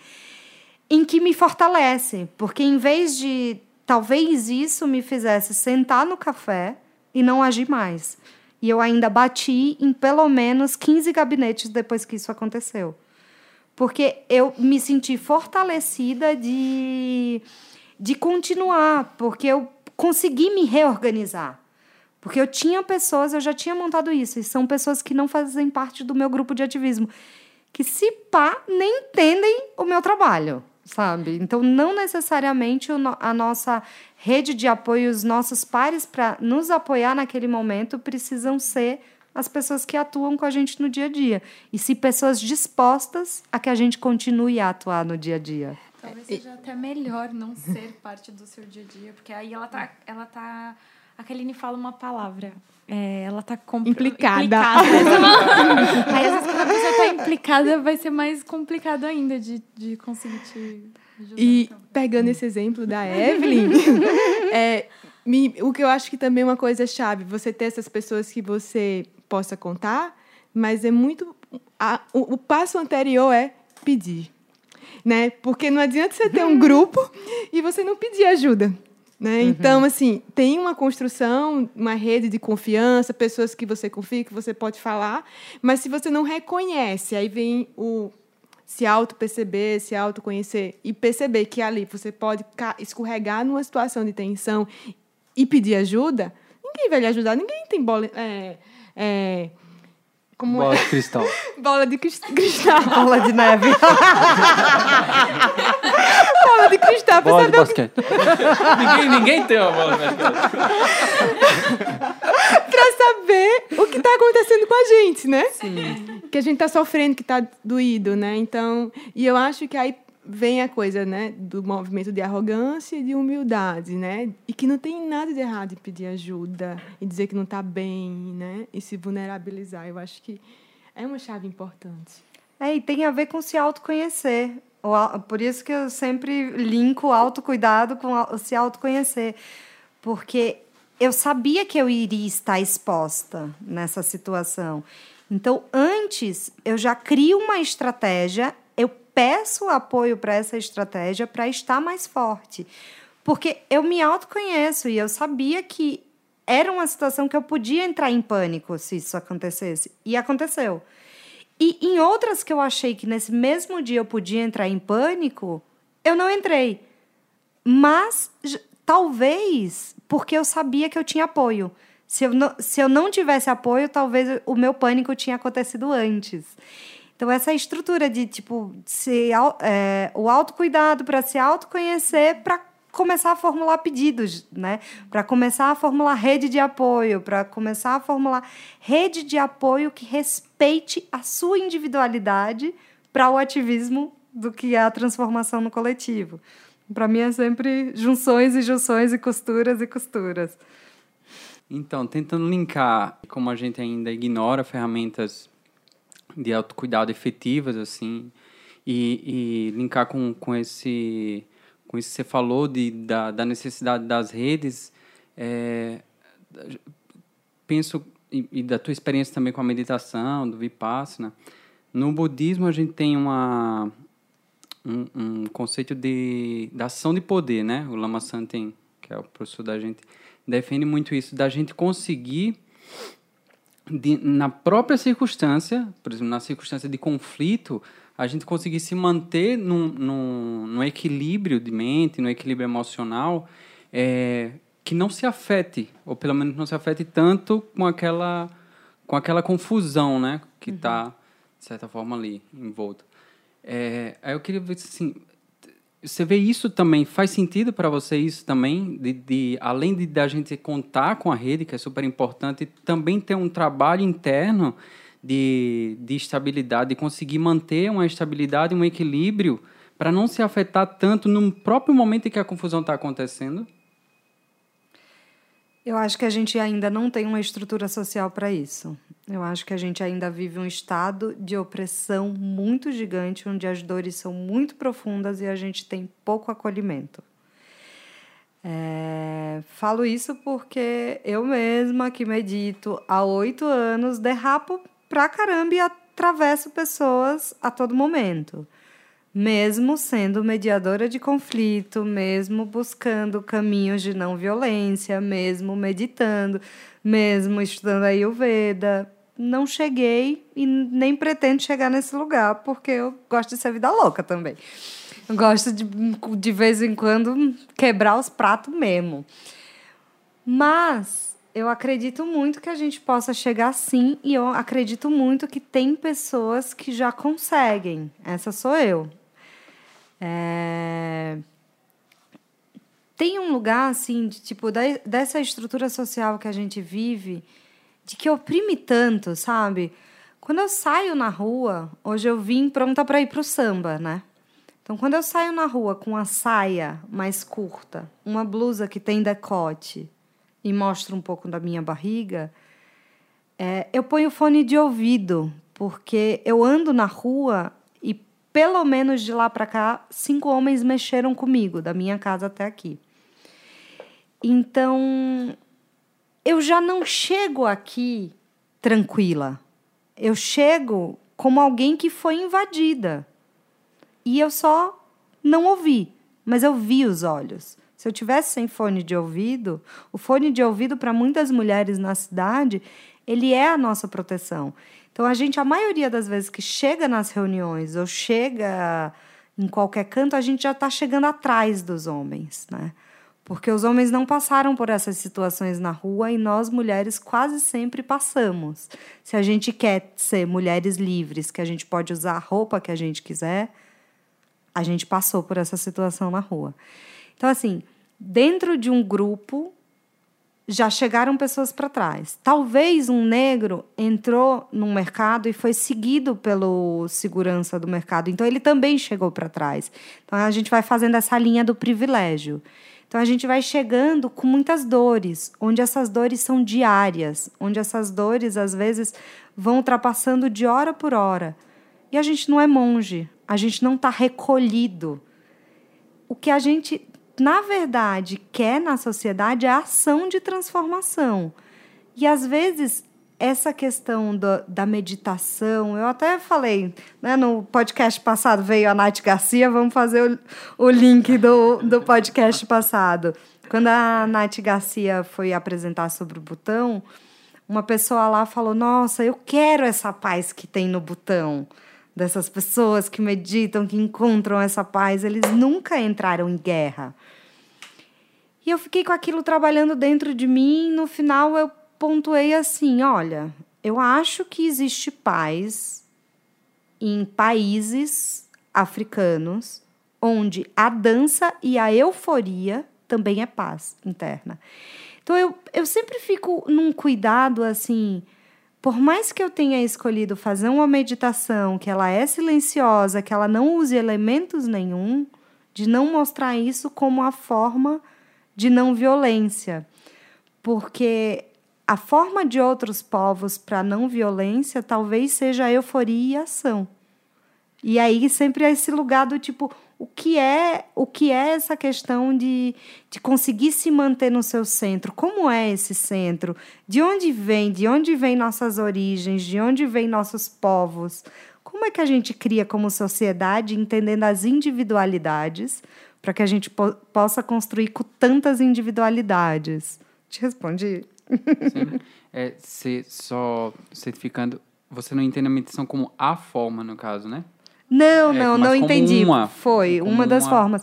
em que me fortalece, porque em vez de talvez isso me fizesse sentar no café e não agi mais. E eu ainda bati em pelo menos 15 gabinetes depois que isso aconteceu. Porque eu me senti fortalecida de, de continuar, porque eu consegui me reorganizar. Porque eu tinha pessoas, eu já tinha montado isso, e são pessoas que não fazem parte do meu grupo de ativismo, que se pá, nem entendem o meu trabalho sabe? Então, não necessariamente a nossa rede de apoio, os nossos pares para nos apoiar naquele momento precisam ser as pessoas que atuam com a gente no dia a dia. E se pessoas dispostas a que a gente continue a atuar no dia a dia. Talvez seja até melhor não ser parte do seu dia a dia, porque aí ela tá, ela tá a Kaline fala uma palavra. É, ela tá compl... implicada. implicada. Aí, às vezes, quando a pessoa tá implicada, vai ser mais complicado ainda de, de conseguir te ajudar. E então. pegando esse exemplo da Evelyn, é, me, o que eu acho que também é uma coisa chave, você ter essas pessoas que você possa contar, mas é muito. A, o, o passo anterior é pedir. Né? Porque não adianta você ter um grupo e você não pedir ajuda. Né? Uhum. Então, assim, tem uma construção, uma rede de confiança, pessoas que você confia, que você pode falar, mas se você não reconhece, aí vem o se auto-perceber, se autoconhecer e perceber que ali você pode escorregar numa situação de tensão e pedir ajuda, ninguém vai lhe ajudar, ninguém tem bola. É, é, como bola de cristal. bola de cristal. bola de neve. bola de cristal. Bola de basquete. ninguém, ninguém tem uma bola de basquete. pra saber o que tá acontecendo com a gente, né? Sim. Que a gente tá sofrendo, que tá doído, né? Então, e eu acho que aí vem a coisa, né, do movimento de arrogância e de humildade, né? E que não tem nada de errado em pedir ajuda e dizer que não está bem, né? E se vulnerabilizar. Eu acho que é uma chave importante. É, e tem a ver com se autoconhecer. Por isso que eu sempre linko autocuidado com se autoconhecer. Porque eu sabia que eu iria estar exposta nessa situação. Então, antes, eu já crio uma estratégia peço apoio para essa estratégia para estar mais forte. Porque eu me autoconheço e eu sabia que era uma situação que eu podia entrar em pânico se isso acontecesse. E aconteceu. E em outras que eu achei que nesse mesmo dia eu podia entrar em pânico, eu não entrei. mas talvez porque eu sabia que eu tinha apoio. Se eu, não, se eu não tivesse apoio, talvez o meu pânico tinha acontecido antes. Então, essa estrutura de, tipo, se, é, o autocuidado para se autoconhecer, para começar a formular pedidos, né? Para começar a formular rede de apoio, para começar a formular rede de apoio que respeite a sua individualidade para o ativismo do que é a transformação no coletivo. Para mim é sempre junções e junções e costuras e costuras. Então, tentando linkar, como a gente ainda ignora ferramentas de autocuidado efetivas, assim, e, e linkar com, com, esse, com isso que você falou de, da, da necessidade das redes, é, penso, e, e da tua experiência também com a meditação, do Vipassana, no budismo a gente tem uma, um, um conceito de, da ação de poder, né? O Lama Santen, que é o professor da gente, defende muito isso, da gente conseguir, de, na própria circunstância, por exemplo, na circunstância de conflito, a gente conseguir se manter num, num, num equilíbrio de mente, no equilíbrio emocional, é, que não se afete, ou pelo menos não se afete tanto com aquela, com aquela confusão, né? Que está, de certa forma, ali, envolta. É, aí eu queria ver assim, você vê isso também, faz sentido para você isso também, de, de além de da gente contar com a rede, que é super importante, também ter um trabalho interno de, de estabilidade, de conseguir manter uma estabilidade, um equilíbrio, para não se afetar tanto no próprio momento em que a confusão está acontecendo? Eu acho que a gente ainda não tem uma estrutura social para isso. Eu acho que a gente ainda vive um estado de opressão muito gigante, onde as dores são muito profundas e a gente tem pouco acolhimento. É, falo isso porque eu mesma, que medito há oito anos, derrapo pra caramba e atravesso pessoas a todo momento. Mesmo sendo mediadora de conflito, mesmo buscando caminhos de não violência, mesmo meditando, mesmo estudando a Ayurveda, não cheguei e nem pretendo chegar nesse lugar, porque eu gosto de ser vida louca também. Eu gosto de, de vez em quando, quebrar os pratos mesmo. Mas eu acredito muito que a gente possa chegar sim, e eu acredito muito que tem pessoas que já conseguem. Essa sou eu. É... Tem um lugar, assim, de, tipo, da, dessa estrutura social que a gente vive, de que oprime tanto, sabe? Quando eu saio na rua, hoje eu vim pronta para ir para o samba, né? Então, quando eu saio na rua com uma saia mais curta, uma blusa que tem decote e mostra um pouco da minha barriga, é, eu ponho fone de ouvido, porque eu ando na rua pelo menos de lá para cá, cinco homens mexeram comigo, da minha casa até aqui. Então, eu já não chego aqui tranquila. Eu chego como alguém que foi invadida. E eu só não ouvi, mas eu vi os olhos. Se eu tivesse sem fone de ouvido, o fone de ouvido para muitas mulheres na cidade, ele é a nossa proteção. Então a gente, a maioria das vezes que chega nas reuniões ou chega em qualquer canto, a gente já está chegando atrás dos homens, né? Porque os homens não passaram por essas situações na rua e nós mulheres quase sempre passamos. Se a gente quer ser mulheres livres, que a gente pode usar a roupa que a gente quiser, a gente passou por essa situação na rua. Então, assim, dentro de um grupo já chegaram pessoas para trás. Talvez um negro entrou no mercado e foi seguido pelo segurança do mercado, então ele também chegou para trás. Então a gente vai fazendo essa linha do privilégio. Então a gente vai chegando com muitas dores, onde essas dores são diárias, onde essas dores às vezes vão ultrapassando de hora por hora. E a gente não é monge, a gente não está recolhido. O que a gente, na verdade, quer na sociedade é a ação de transformação. E às vezes essa questão do, da meditação, eu até falei, né, no podcast passado veio a Nath Garcia, vamos fazer o, o link do, do podcast passado. Quando a Nath Garcia foi apresentar sobre o botão, uma pessoa lá falou: Nossa, eu quero essa paz que tem no botão. Dessas pessoas que meditam, que encontram essa paz, eles nunca entraram em guerra. E eu fiquei com aquilo trabalhando dentro de mim. No final, eu pontuei assim: olha, eu acho que existe paz em países africanos onde a dança e a euforia também é paz interna. Então eu, eu sempre fico num cuidado assim, por mais que eu tenha escolhido fazer uma meditação que ela é silenciosa, que ela não use elementos nenhum, de não mostrar isso como a forma de não violência. Porque a forma de outros povos para não violência talvez seja a euforia e ação. E aí sempre é esse lugar do tipo, o que é o que é essa questão de, de conseguir se manter no seu centro? Como é esse centro? De onde vem? De onde vêm nossas origens? De onde vêm nossos povos? Como é que a gente cria como sociedade, entendendo as individualidades, para que a gente po possa construir com tantas individualidades? Te respondi. Sim. É, se, só certificando, você não entende a meditação como a forma, no caso, né? Não, É, não, não entendi. uma. Foi Como uma das uma- formas.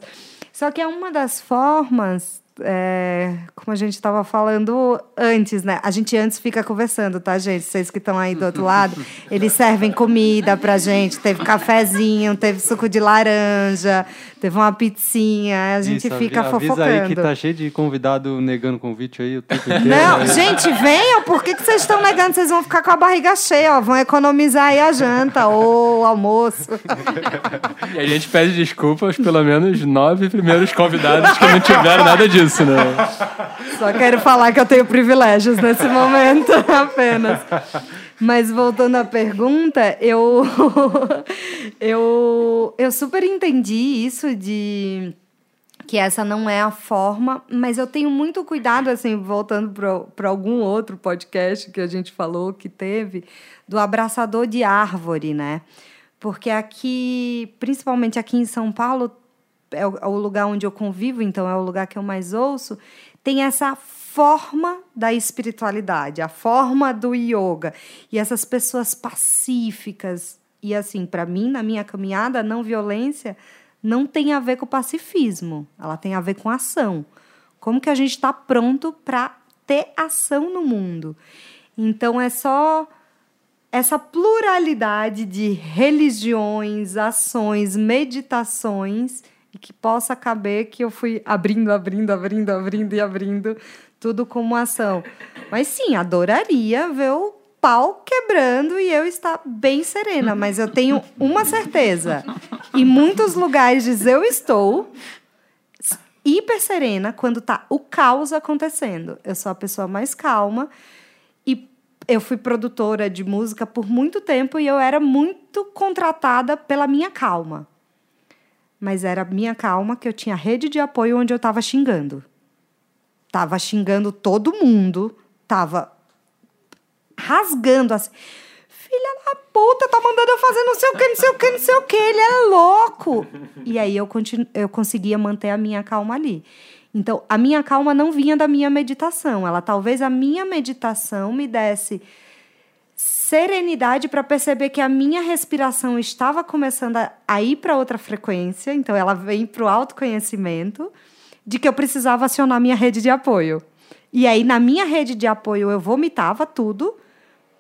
Só que é uma das formas, é, como a gente estava falando antes, né? A gente antes fica conversando, tá, gente? Vocês que estão aí do outro lado, eles servem comida pra gente. Teve cafezinho, teve suco de laranja, teve uma pizzinha. A gente Isso, fica avi- fofocando. Avisa aí que tá cheio de convidado negando convite aí o tempo inteiro. Não, Aí- gente, venham. Por que, que vocês estão negando? Vocês vão ficar com a barriga cheia, ó. Vão economizar aí a janta ou o almoço. E a gente pede desculpa aos pelo menos nove primeiros convidados que não tiveram nada disso, né? Só quero falar que eu tenho privilégios nesse momento, apenas. Mas voltando à pergunta, eu, eu, eu super entendi isso de que essa não é a forma, mas eu tenho muito cuidado, assim, voltando para algum outro podcast que a gente falou que teve, do abraçador de árvore, né? Porque aqui, principalmente aqui em São Paulo, é o, é o lugar onde eu convivo, então é o lugar que eu mais ouço, tem essa forma da espiritualidade, a forma do yoga. E essas pessoas pacíficas. E assim, para mim, na minha caminhada, a não violência não tem a ver com pacifismo, ela tem a ver com ação. Como que a gente está pronto para ter ação no mundo? Então é só essa pluralidade de religiões, ações, meditações e que possa caber que eu fui abrindo, abrindo, abrindo, abrindo e abrindo tudo como ação. Mas sim, adoraria ver o pau quebrando e eu estar bem serena, mas eu tenho uma certeza. Em muitos lugares eu estou hiper serena quando tá o caos acontecendo. Eu sou a pessoa mais calma e eu fui produtora de música por muito tempo e eu era muito contratada pela minha calma. Mas era minha calma que eu tinha rede de apoio onde eu estava xingando. Tava xingando todo mundo, tava rasgando assim. Filha da puta, tá mandando eu fazer não sei o que, não sei o que, não sei o que. Ele é louco. E aí eu, continu eu conseguia manter a minha calma ali. Então, a minha calma não vinha da minha meditação. Ela talvez a minha meditação me desse serenidade para perceber que a minha respiração estava começando a, ir para outra frequência. Então, ela vem para o autoconhecimento de que eu precisava acionar minha rede de apoio. E aí, na minha rede de apoio, eu vomitava tudo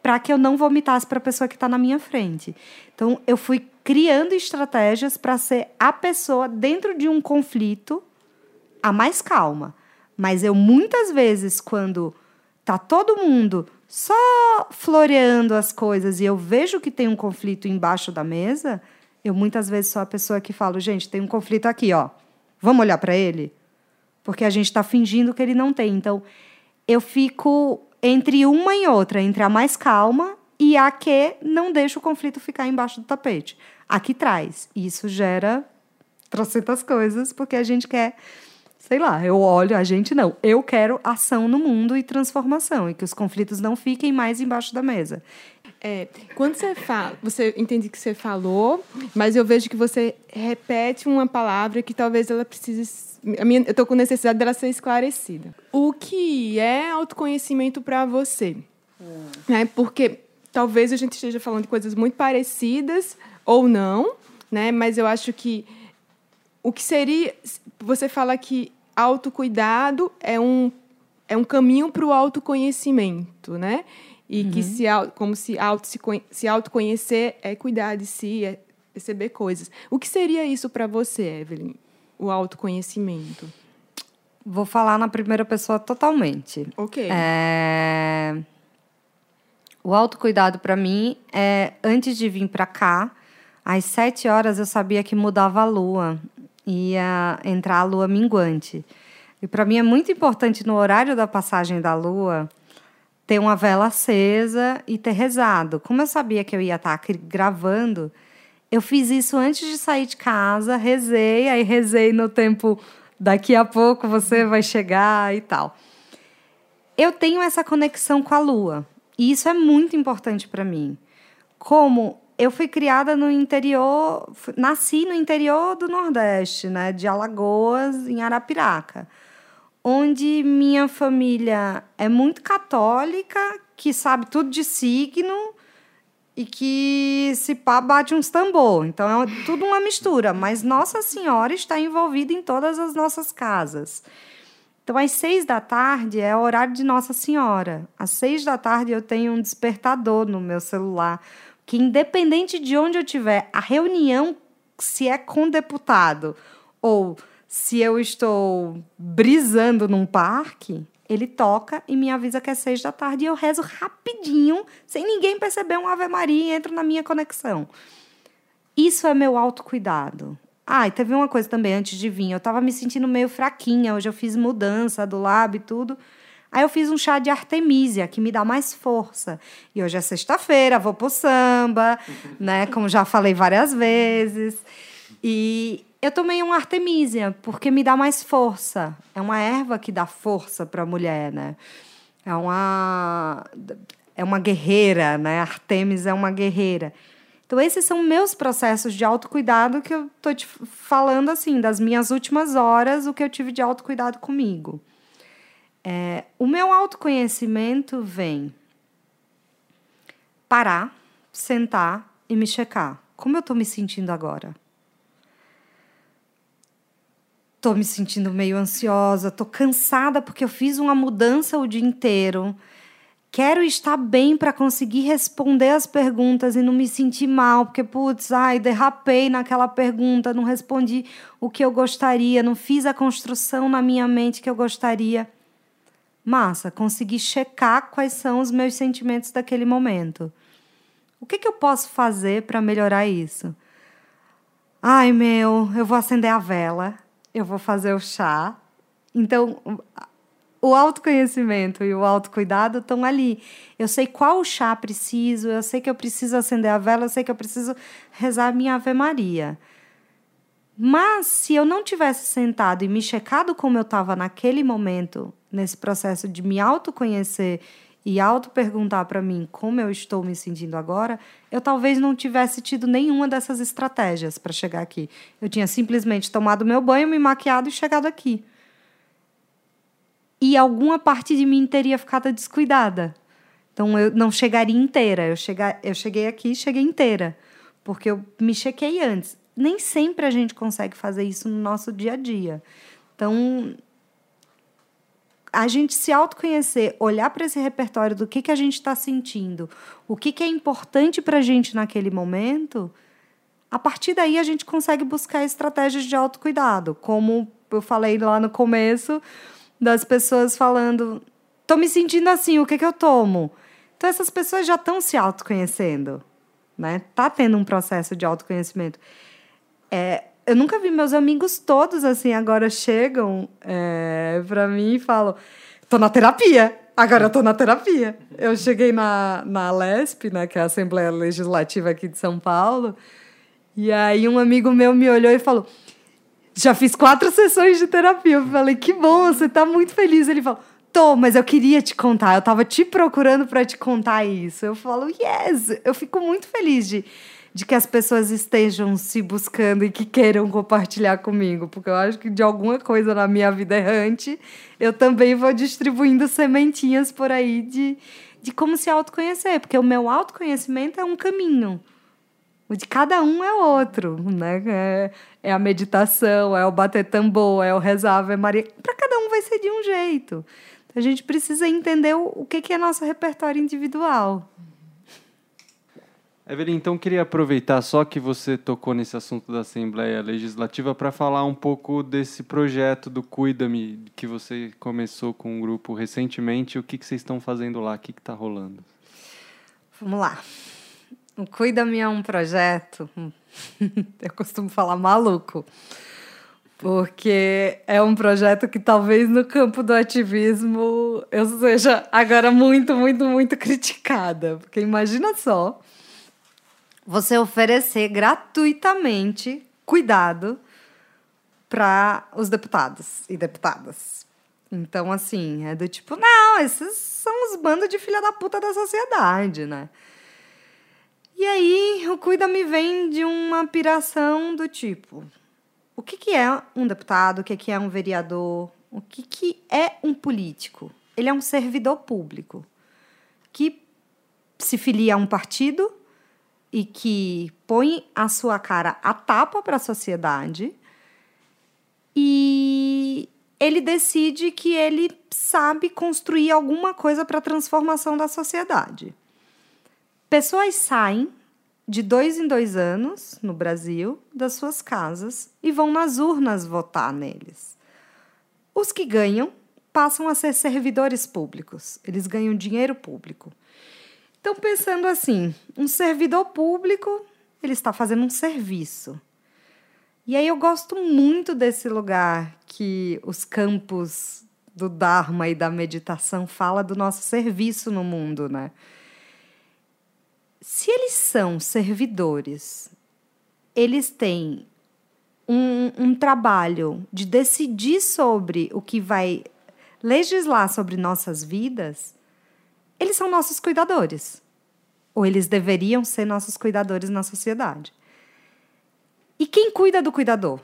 para que eu não vomitasse para a pessoa que está na minha frente. Então, eu fui criando estratégias para ser a pessoa dentro de um conflito a mais calma. Mas eu, muitas vezes, quando tá todo mundo só floreando as coisas e eu vejo que tem um conflito embaixo da mesa, eu muitas vezes sou a pessoa que falo, gente, tem um conflito aqui, ó. Vamos olhar para ele? Porque a gente está fingindo que ele não tem. Então, eu fico entre uma e outra, entre a mais calma e a que não deixa o conflito ficar embaixo do tapete. A que traz. Isso gera trocentas coisas, porque a gente quer, sei lá, eu olho, a gente não, eu quero ação no mundo e transformação, e que os conflitos não fiquem mais embaixo da mesa. É, quando você fala, você entende que você falou, mas eu vejo que você repete uma palavra que talvez ela precise. A minha, eu estou com necessidade dela ser esclarecida. O que é autoconhecimento para você? Né? Porque talvez a gente esteja falando de coisas muito parecidas ou não, né? Mas eu acho que o que seria você fala que autocuidado é um, é um caminho para o autoconhecimento, né? E que se, como se, auto, se, se autoconhecer é cuidar de si, é perceber coisas. O que seria isso para você, Evelyn? O autoconhecimento. Vou falar na primeira pessoa totalmente. Ok. É... O autocuidado para mim é antes de vir para cá, às sete horas eu sabia que mudava a lua, ia entrar a lua minguante. E para mim é muito importante no horário da passagem da lua ter uma vela acesa e ter rezado. Como eu sabia que eu ia estar aqui gravando, eu fiz isso antes de sair de casa, rezei, aí rezei no tempo daqui a pouco você vai chegar e tal eu tenho essa conexão com a lua. E isso é muito importante para mim. Como eu fui criada no interior, nasci no interior do Nordeste, né, de Alagoas, em Arapiraca, onde minha família é muito católica, que sabe tudo de signo e que se pá bate uns tambor. Então é tudo uma mistura, mas Nossa Senhora está envolvida em todas as nossas casas. Então, às seis da tarde é o horário de Nossa Senhora. Às seis da tarde eu tenho um despertador no meu celular, que independente de onde eu estiver, a reunião, se é com deputado ou se eu estou brisando num parque, ele toca e me avisa que é seis da tarde e eu rezo rapidinho, sem ninguém perceber um Ave Maria e entro na minha conexão. Isso é meu autocuidado. Ah, e teve uma coisa também antes de vir. Eu tava me sentindo meio fraquinha. Hoje eu fiz mudança do lábio e tudo. Aí eu fiz um chá de artemisia, que me dá mais força. E hoje é sexta-feira, vou pro samba, né? Como já falei várias vezes. E eu tomei um artemisia, porque me dá mais força. É uma erva que dá força para a mulher, né? É uma, é uma guerreira, né? Artemis é uma guerreira. Então, esses são meus processos de autocuidado que eu tô te falando, assim, das minhas últimas horas, o que eu tive de autocuidado comigo. É, o meu autoconhecimento vem parar, sentar e me checar. Como eu tô me sentindo agora? Tô me sentindo meio ansiosa, tô cansada porque eu fiz uma mudança o dia inteiro. Quero estar bem para conseguir responder as perguntas e não me sentir mal, porque, putz, ai, derrapei naquela pergunta, não respondi o que eu gostaria, não fiz a construção na minha mente que eu gostaria. Massa, consegui checar quais são os meus sentimentos daquele momento. O que, que eu posso fazer para melhorar isso? Ai, meu, eu vou acender a vela, eu vou fazer o chá. Então, o autoconhecimento e o autocuidado estão ali. Eu sei qual chá preciso, eu sei que eu preciso acender a vela, eu sei que eu preciso rezar a minha Ave Maria. Mas se eu não tivesse sentado e me checado como eu estava naquele momento, nesse processo de me autoconhecer e auto-perguntar para mim como eu estou me sentindo agora, eu talvez não tivesse tido nenhuma dessas estratégias para chegar aqui. Eu tinha simplesmente tomado meu banho, me maquiado e chegado aqui e alguma parte de mim teria ficado descuidada. Então eu não chegaria inteira. Eu, chegar, eu cheguei aqui, cheguei inteira, porque eu me chequei antes. Nem sempre a gente consegue fazer isso no nosso dia a dia. Então a gente se autoconhecer, olhar para esse repertório do que, que a gente está sentindo, o que, que é importante para a gente naquele momento, a partir daí a gente consegue buscar estratégias de autocuidado. Como eu falei lá no começo, das pessoas falando: tô me sentindo assim, o que, que eu tomo? Então, essas pessoas já estão se autoconhecendo, né? Tá tendo um processo de autoconhecimento. É, eu nunca vi meus amigos todos assim, agora chegam é, para mim e falam: tô na terapia. Agora eu tô na terapia. Eu cheguei na, na LESP, né, que é a Assembleia Legislativa aqui de São Paulo, e aí um amigo meu me olhou e falou: já fiz quatro sessões de terapia. Eu falei, que bom, você tá muito feliz. Ele falou, tô, mas eu queria te contar. Eu tava te procurando para te contar isso. Eu falo, yes. Eu fico muito feliz de, de que as pessoas estejam se buscando e que queiram compartilhar comigo, porque eu acho que de alguma coisa na minha vida errante, eu também vou distribuindo sementinhas por aí de, de como se autoconhecer, porque o meu autoconhecimento é um caminho. O de cada um é outro, né? É, é, a meditação, é o bater tambor, é o rezar Ave Maria. Para um vai ser de um jeito. Então, a gente precisa entender o, o que, que é nosso repertório individual. Evelyn, então queria aproveitar só que você tocou nesse assunto da Assembleia Legislativa para falar um pouco desse projeto do Cuida-me que você começou com um grupo recentemente. O que, que vocês estão fazendo lá? O que está rolando? Vamos lá. O Cuida-me é um projeto, eu costumo falar maluco, porque é um projeto que talvez no campo do ativismo eu seja agora muito, muito, muito criticada. Porque imagina só você oferecer gratuitamente cuidado para os deputados e deputadas. Então, assim, é do tipo, não, esses são os bandos de filha da puta da sociedade, né? E aí, o Cuida me vem de uma piração do tipo: o que, que é um deputado, o que, que é um vereador, o que, que é um político? Ele é um servidor público que se filia a um partido e que põe a sua cara a tapa para a sociedade e ele decide que ele sabe construir alguma coisa para a transformação da sociedade. Pessoas saem de dois em dois anos no Brasil das suas casas e vão nas urnas votar neles. Os que ganham passam a ser servidores públicos, eles ganham dinheiro público. Então, pensando assim, um servidor público, ele está fazendo um serviço. E aí eu gosto muito desse lugar que os campos do Dharma e da meditação fala do nosso serviço no mundo, né? Se eles são servidores, eles têm um, um trabalho de decidir sobre o que vai legislar sobre nossas vidas, eles são nossos cuidadores. Ou eles deveriam ser nossos cuidadores na sociedade. E quem cuida do cuidador?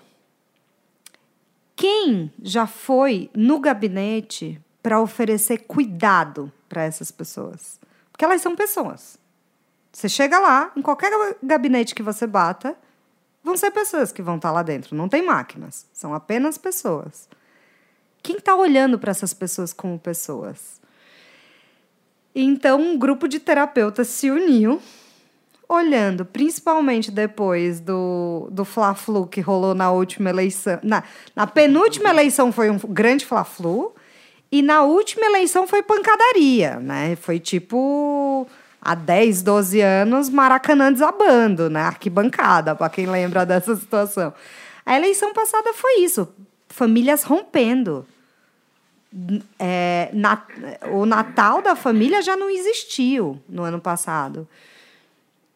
Quem já foi no gabinete para oferecer cuidado para essas pessoas? Porque elas são pessoas. Você chega lá, em qualquer gabinete que você bata, vão ser pessoas que vão estar tá lá dentro. Não tem máquinas, são apenas pessoas. Quem está olhando para essas pessoas como pessoas? Então, um grupo de terapeutas se uniu, olhando principalmente depois do, do Fla-Flu que rolou na última eleição. Na, na penúltima eleição foi um grande Fla-Flu, e na última eleição foi pancadaria, né? Foi tipo há 10, 12 anos, Maracanã desabando, né? Arquibancada, para quem lembra dessa situação. A eleição passada foi isso: famílias rompendo é, na, o Natal da família já não existiu no ano passado.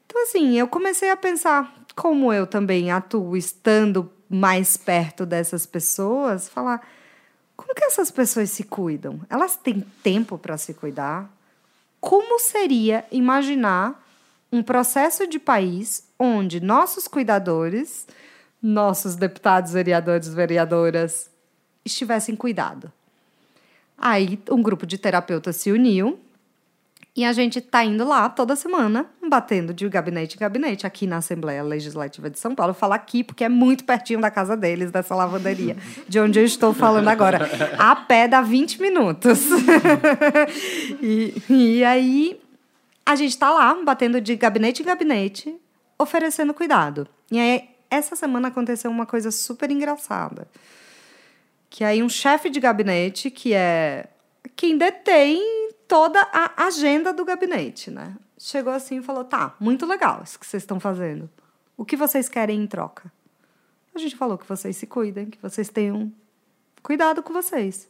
Então, assim, eu comecei a pensar como eu também atuo estando mais perto dessas pessoas, falar como que essas pessoas se cuidam? Elas têm tempo para se cuidar? Como seria imaginar um processo de país onde nossos cuidadores, nossos deputados, vereadores, vereadoras estivessem cuidado? Aí um grupo de terapeutas se uniu e a gente tá indo lá toda semana, batendo de gabinete em gabinete, aqui na Assembleia Legislativa de São Paulo. Falo aqui porque é muito pertinho da casa deles, dessa lavanderia, de onde eu estou falando agora. A pé dá 20 minutos. e, e aí a gente tá lá, batendo de gabinete em gabinete, oferecendo cuidado. E aí, essa semana aconteceu uma coisa super engraçada que aí um chefe de gabinete, que é quem detém toda a agenda do gabinete, né? Chegou assim e falou: tá, muito legal isso que vocês estão fazendo. O que vocês querem em troca? A gente falou que vocês se cuidem, que vocês tenham cuidado com vocês.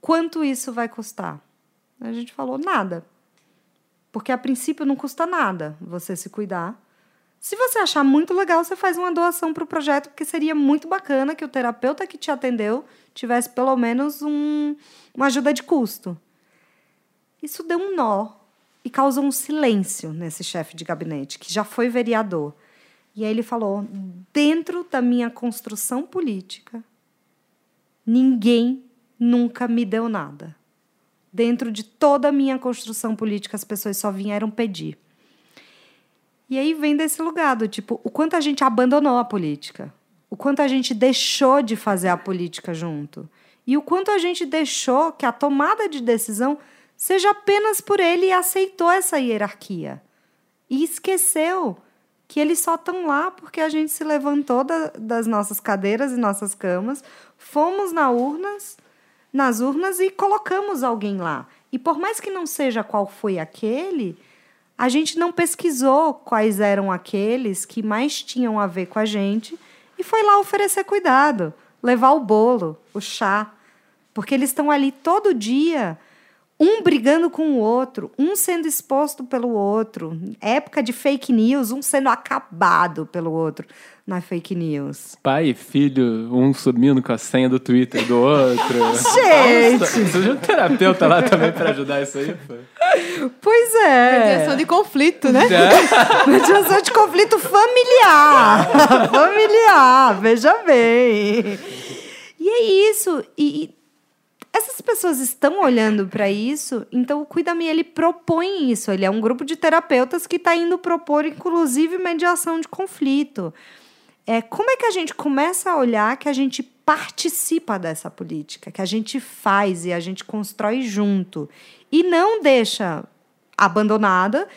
Quanto isso vai custar? A gente falou: nada. Porque a princípio não custa nada você se cuidar se você achar muito legal, você faz uma doação para o projeto, porque seria muito bacana que o terapeuta que te atendeu tivesse pelo menos um, uma ajuda de custo. Isso deu um nó e causou um silêncio nesse chefe de gabinete, que já foi vereador. E aí ele falou: dentro da minha construção política, ninguém nunca me deu nada. Dentro de toda a minha construção política, as pessoas só vieram pedir. E aí vem desse lugar do tipo, o quanto a gente abandonou a política, o quanto a gente deixou de fazer a política junto. e o quanto a gente deixou que a tomada de decisão seja apenas por ele e aceitou essa hierarquia. E esqueceu que eles só estão lá porque a gente se levantou da, das nossas cadeiras e nossas camas, fomos na urnas, nas urnas e colocamos alguém lá. E por mais que não seja qual foi aquele, a gente não pesquisou quais eram aqueles que mais tinham a ver com a gente e foi lá oferecer cuidado, levar o bolo, o chá, porque eles estão ali todo dia um brigando com o outro, um sendo exposto pelo outro. Época de fake news, um sendo acabado pelo outro na fake news. Pai e filho, um subindo com a senha do Twitter do outro. Gente! Precisa de um terapeuta lá também para ajudar isso aí, pô. Pois é. Mediação de conflito, né? Mediação de conflito familiar. familiar, veja bem. E é isso. E, essas pessoas estão olhando para isso, então o Cuida-me ele propõe isso. Ele é um grupo de terapeutas que está indo propor, inclusive, mediação de conflito. É, como é que a gente começa a olhar que a gente participa dessa política, que a gente faz e a gente constrói junto e não deixa abandonada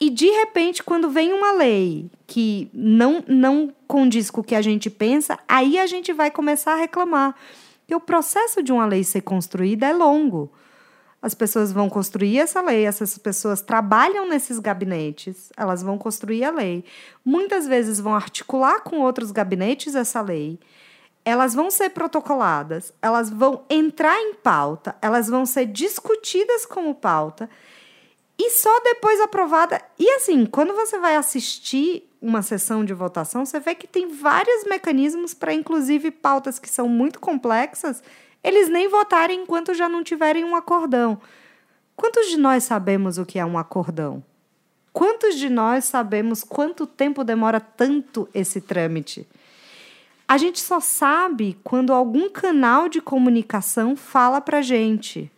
e de repente quando vem uma lei que não não condiz com o que a gente pensa, aí a gente vai começar a reclamar. Porque o processo de uma lei ser construída é longo. As pessoas vão construir essa lei, essas pessoas trabalham nesses gabinetes, elas vão construir a lei. Muitas vezes vão articular com outros gabinetes essa lei. Elas vão ser protocoladas, elas vão entrar em pauta, elas vão ser discutidas como pauta e só depois aprovada. E assim, quando você vai assistir uma sessão de votação, você vê que tem vários mecanismos para, inclusive, pautas que são muito complexas, eles nem votarem enquanto já não tiverem um acordão. Quantos de nós sabemos o que é um acordão? Quantos de nós sabemos quanto tempo demora tanto esse trâmite? A gente só sabe quando algum canal de comunicação fala para gente.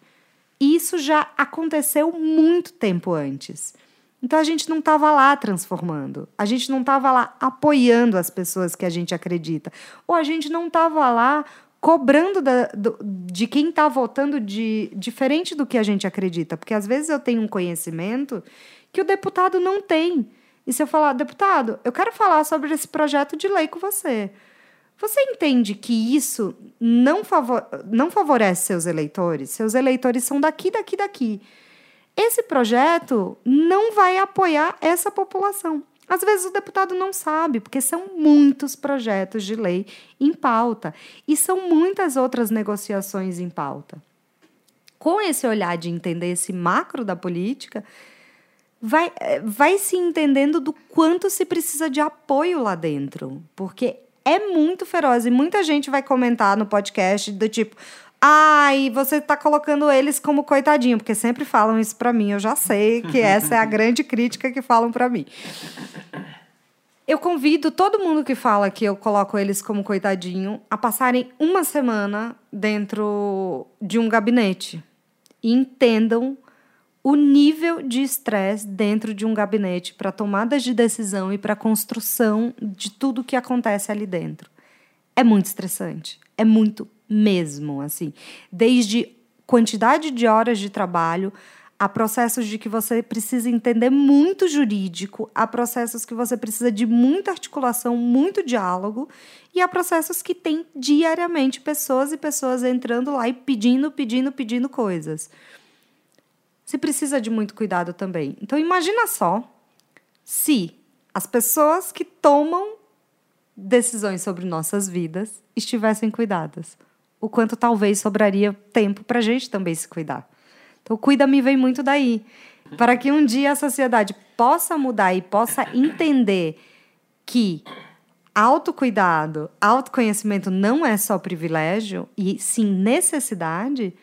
Isso já aconteceu muito tempo antes. Então a gente não estava lá transformando, a gente não estava lá apoiando as pessoas que a gente acredita, ou a gente não estava lá cobrando da, do, de quem está votando de, diferente do que a gente acredita, porque às vezes eu tenho um conhecimento que o deputado não tem. E se eu falar, deputado, eu quero falar sobre esse projeto de lei com você. Você entende que isso não, favor, não favorece seus eleitores? Seus eleitores são daqui, daqui, daqui. Esse projeto não vai apoiar essa população. Às vezes o deputado não sabe, porque são muitos projetos de lei em pauta e são muitas outras negociações em pauta. Com esse olhar de entender esse macro da política, vai, vai se entendendo do quanto se precisa de apoio lá dentro, porque é muito feroz e muita gente vai comentar no podcast do tipo: ah, e você está colocando eles como coitadinho, porque sempre falam isso para mim. Eu já sei que essa é a grande crítica que falam para mim. Eu convido todo mundo que fala que eu coloco eles como coitadinho a passarem uma semana dentro de um gabinete e entendam o nível de estresse dentro de um gabinete para tomadas de decisão e para construção de tudo que acontece ali dentro. É muito estressante, é muito mesmo, assim. Desde quantidade de horas de trabalho, a processos de que você precisa entender muito jurídico, a processos que você precisa de muita articulação, muito diálogo, e a processos que tem diariamente pessoas e pessoas entrando lá e pedindo, pedindo, pedindo coisas. Você precisa de muito cuidado também. Então imagina só se as pessoas que tomam decisões sobre nossas vidas estivessem cuidadas o quanto talvez sobraria tempo para a gente também se cuidar. Então, cuida-me vem muito daí. Para que um dia a sociedade possa mudar e possa entender que autocuidado, autoconhecimento não é só privilégio, e sim necessidade,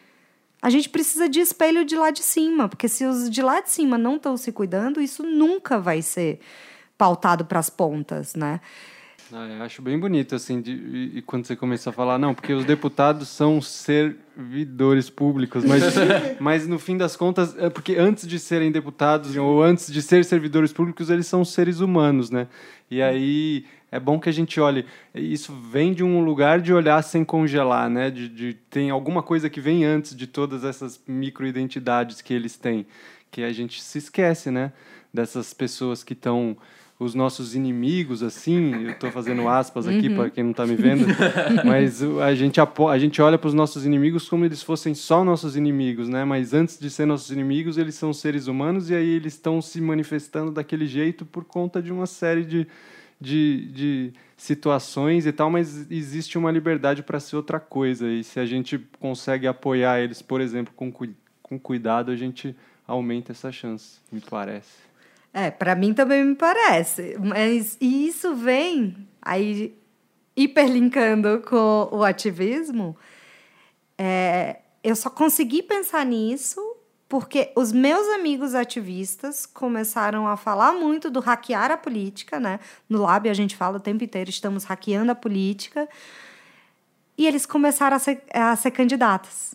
a gente precisa de espelho de lá de cima, porque se os de lá de cima não estão se cuidando, isso nunca vai ser pautado para as pontas, né? Ah, acho bem bonito, assim, de, e, quando você começa a falar, não, porque os deputados são servidores públicos, mas, mas no fim das contas, é porque antes de serem deputados ou antes de ser servidores públicos, eles são seres humanos, né? E aí é bom que a gente olhe. Isso vem de um lugar de olhar sem congelar, né? De, de tem alguma coisa que vem antes de todas essas microidentidades que eles têm, que a gente se esquece, né? Dessas pessoas que estão os nossos inimigos, assim, eu estou fazendo aspas aqui uhum. para quem não está me vendo, mas a gente, a gente olha para os nossos inimigos como eles fossem só nossos inimigos, né? Mas antes de ser nossos inimigos, eles são seres humanos e aí eles estão se manifestando daquele jeito por conta de uma série de, de, de situações e tal, mas existe uma liberdade para ser outra coisa e se a gente consegue apoiar eles, por exemplo, com, com cuidado, a gente aumenta essa chance, me parece. É, para mim também me parece. Mas e isso vem aí hiperlinkando com o ativismo. É, eu só consegui pensar nisso porque os meus amigos ativistas começaram a falar muito do hackear a política, né? No Lab a gente fala o tempo inteiro, estamos hackeando a política. E eles começaram a ser, a ser candidatos.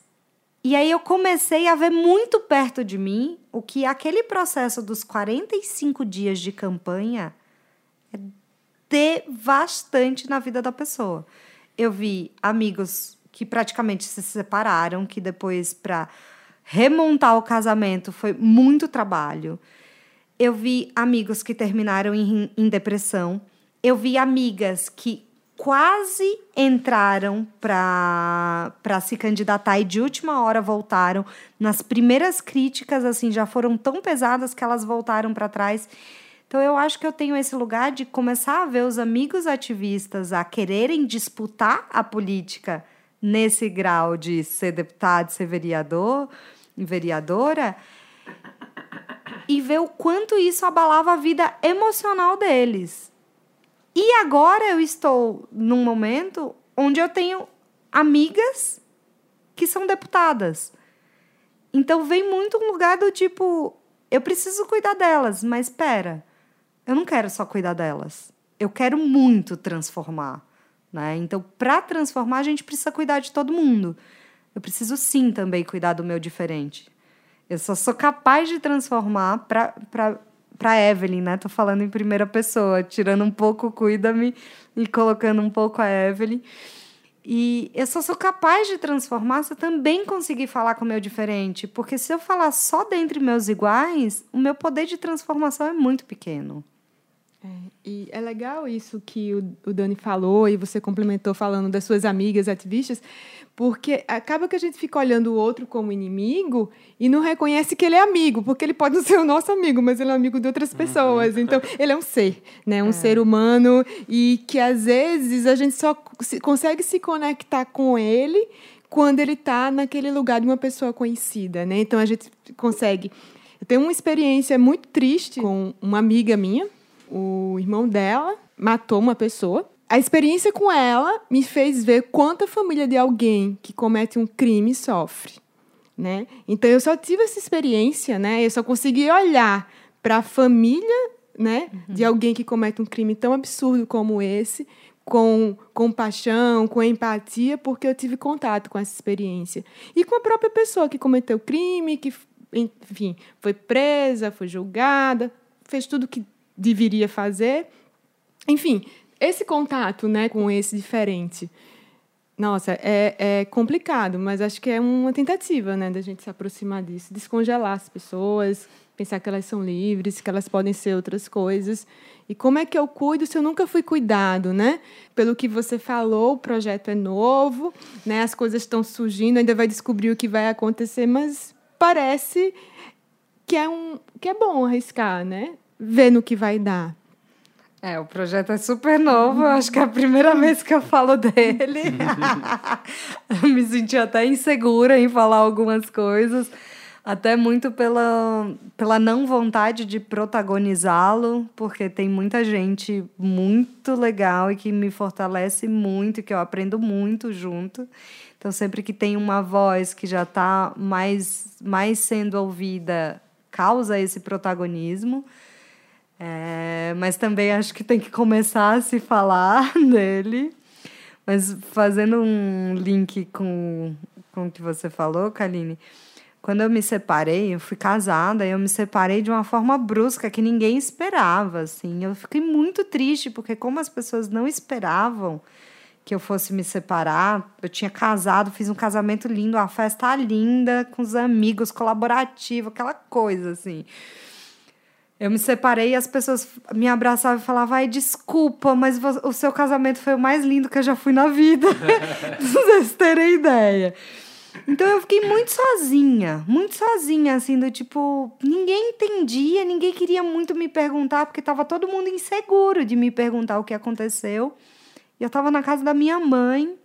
E aí eu comecei a ver muito perto de mim o que aquele processo dos 45 dias de campanha é devastante na vida da pessoa. Eu vi amigos que praticamente se separaram, que depois para remontar o casamento foi muito trabalho. Eu vi amigos que terminaram em, em depressão. Eu vi amigas que quase entraram para se candidatar e de última hora voltaram. Nas primeiras críticas, assim, já foram tão pesadas que elas voltaram para trás. Então, eu acho que eu tenho esse lugar de começar a ver os amigos ativistas a quererem disputar a política nesse grau de ser deputado, ser vereador, vereadora, e ver o quanto isso abalava a vida emocional deles. E agora eu estou num momento onde eu tenho amigas que são deputadas. Então vem muito um lugar do tipo, eu preciso cuidar delas, mas espera, eu não quero só cuidar delas. Eu quero muito transformar, né? Então, para transformar, a gente precisa cuidar de todo mundo. Eu preciso sim também cuidar do meu diferente. Eu só sou capaz de transformar para para Evelyn, né? Tô falando em primeira pessoa, tirando um pouco cuida-me e colocando um pouco a Evelyn. E eu só sou capaz de transformar se eu também conseguir falar com o meu diferente. Porque se eu falar só dentre meus iguais, o meu poder de transformação é muito pequeno. É, e é legal isso que o, o Dani falou e você complementou falando das suas amigas ativistas, porque acaba que a gente fica olhando o outro como inimigo e não reconhece que ele é amigo, porque ele pode não ser o nosso amigo, mas ele é amigo de outras uhum. pessoas. Então, ele é um ser, né? Um é. ser humano e que às vezes a gente só consegue se conectar com ele quando ele está naquele lugar de uma pessoa conhecida, né? Então a gente consegue. Eu tenho uma experiência muito triste com uma amiga minha o irmão dela matou uma pessoa. A experiência com ela me fez ver quanto a família de alguém que comete um crime sofre, né? Então eu só tive essa experiência, né? Eu só consegui olhar para a família, né, uhum. de alguém que comete um crime tão absurdo como esse, com compaixão, com empatia, porque eu tive contato com essa experiência. E com a própria pessoa que cometeu o crime, que, enfim, foi presa, foi julgada, fez tudo que deveria fazer. Enfim, esse contato né, com esse diferente. Nossa, é, é complicado, mas acho que é uma tentativa né, da gente se aproximar disso, descongelar as pessoas, pensar que elas são livres, que elas podem ser outras coisas. E como é que eu cuido se eu nunca fui cuidado, né? Pelo que você falou, o projeto é novo, né? As coisas estão surgindo, ainda vai descobrir o que vai acontecer, mas parece que é um que é bom arriscar, né? Ver no que vai dar. É, o projeto é super novo, acho que é a primeira vez que eu falo dele. eu me senti até insegura em falar algumas coisas, até muito pela, pela não vontade de protagonizá-lo, porque tem muita gente muito legal e que me fortalece muito, que eu aprendo muito junto. Então, sempre que tem uma voz que já está mais, mais sendo ouvida, causa esse protagonismo. É, mas também acho que tem que começar a se falar dele. Mas fazendo um link com, com o que você falou, Kaline, quando eu me separei, eu fui casada, eu me separei de uma forma brusca que ninguém esperava, assim. Eu fiquei muito triste porque como as pessoas não esperavam que eu fosse me separar, eu tinha casado, fiz um casamento lindo, uma festa linda com os amigos, colaborativo, aquela coisa assim. Eu me separei e as pessoas me abraçavam e falavam: ai, desculpa, mas o seu casamento foi o mais lindo que eu já fui na vida. vocês terem ideia. Então eu fiquei muito sozinha, muito sozinha, assim, do tipo, ninguém entendia, ninguém queria muito me perguntar, porque tava todo mundo inseguro de me perguntar o que aconteceu. E eu tava na casa da minha mãe,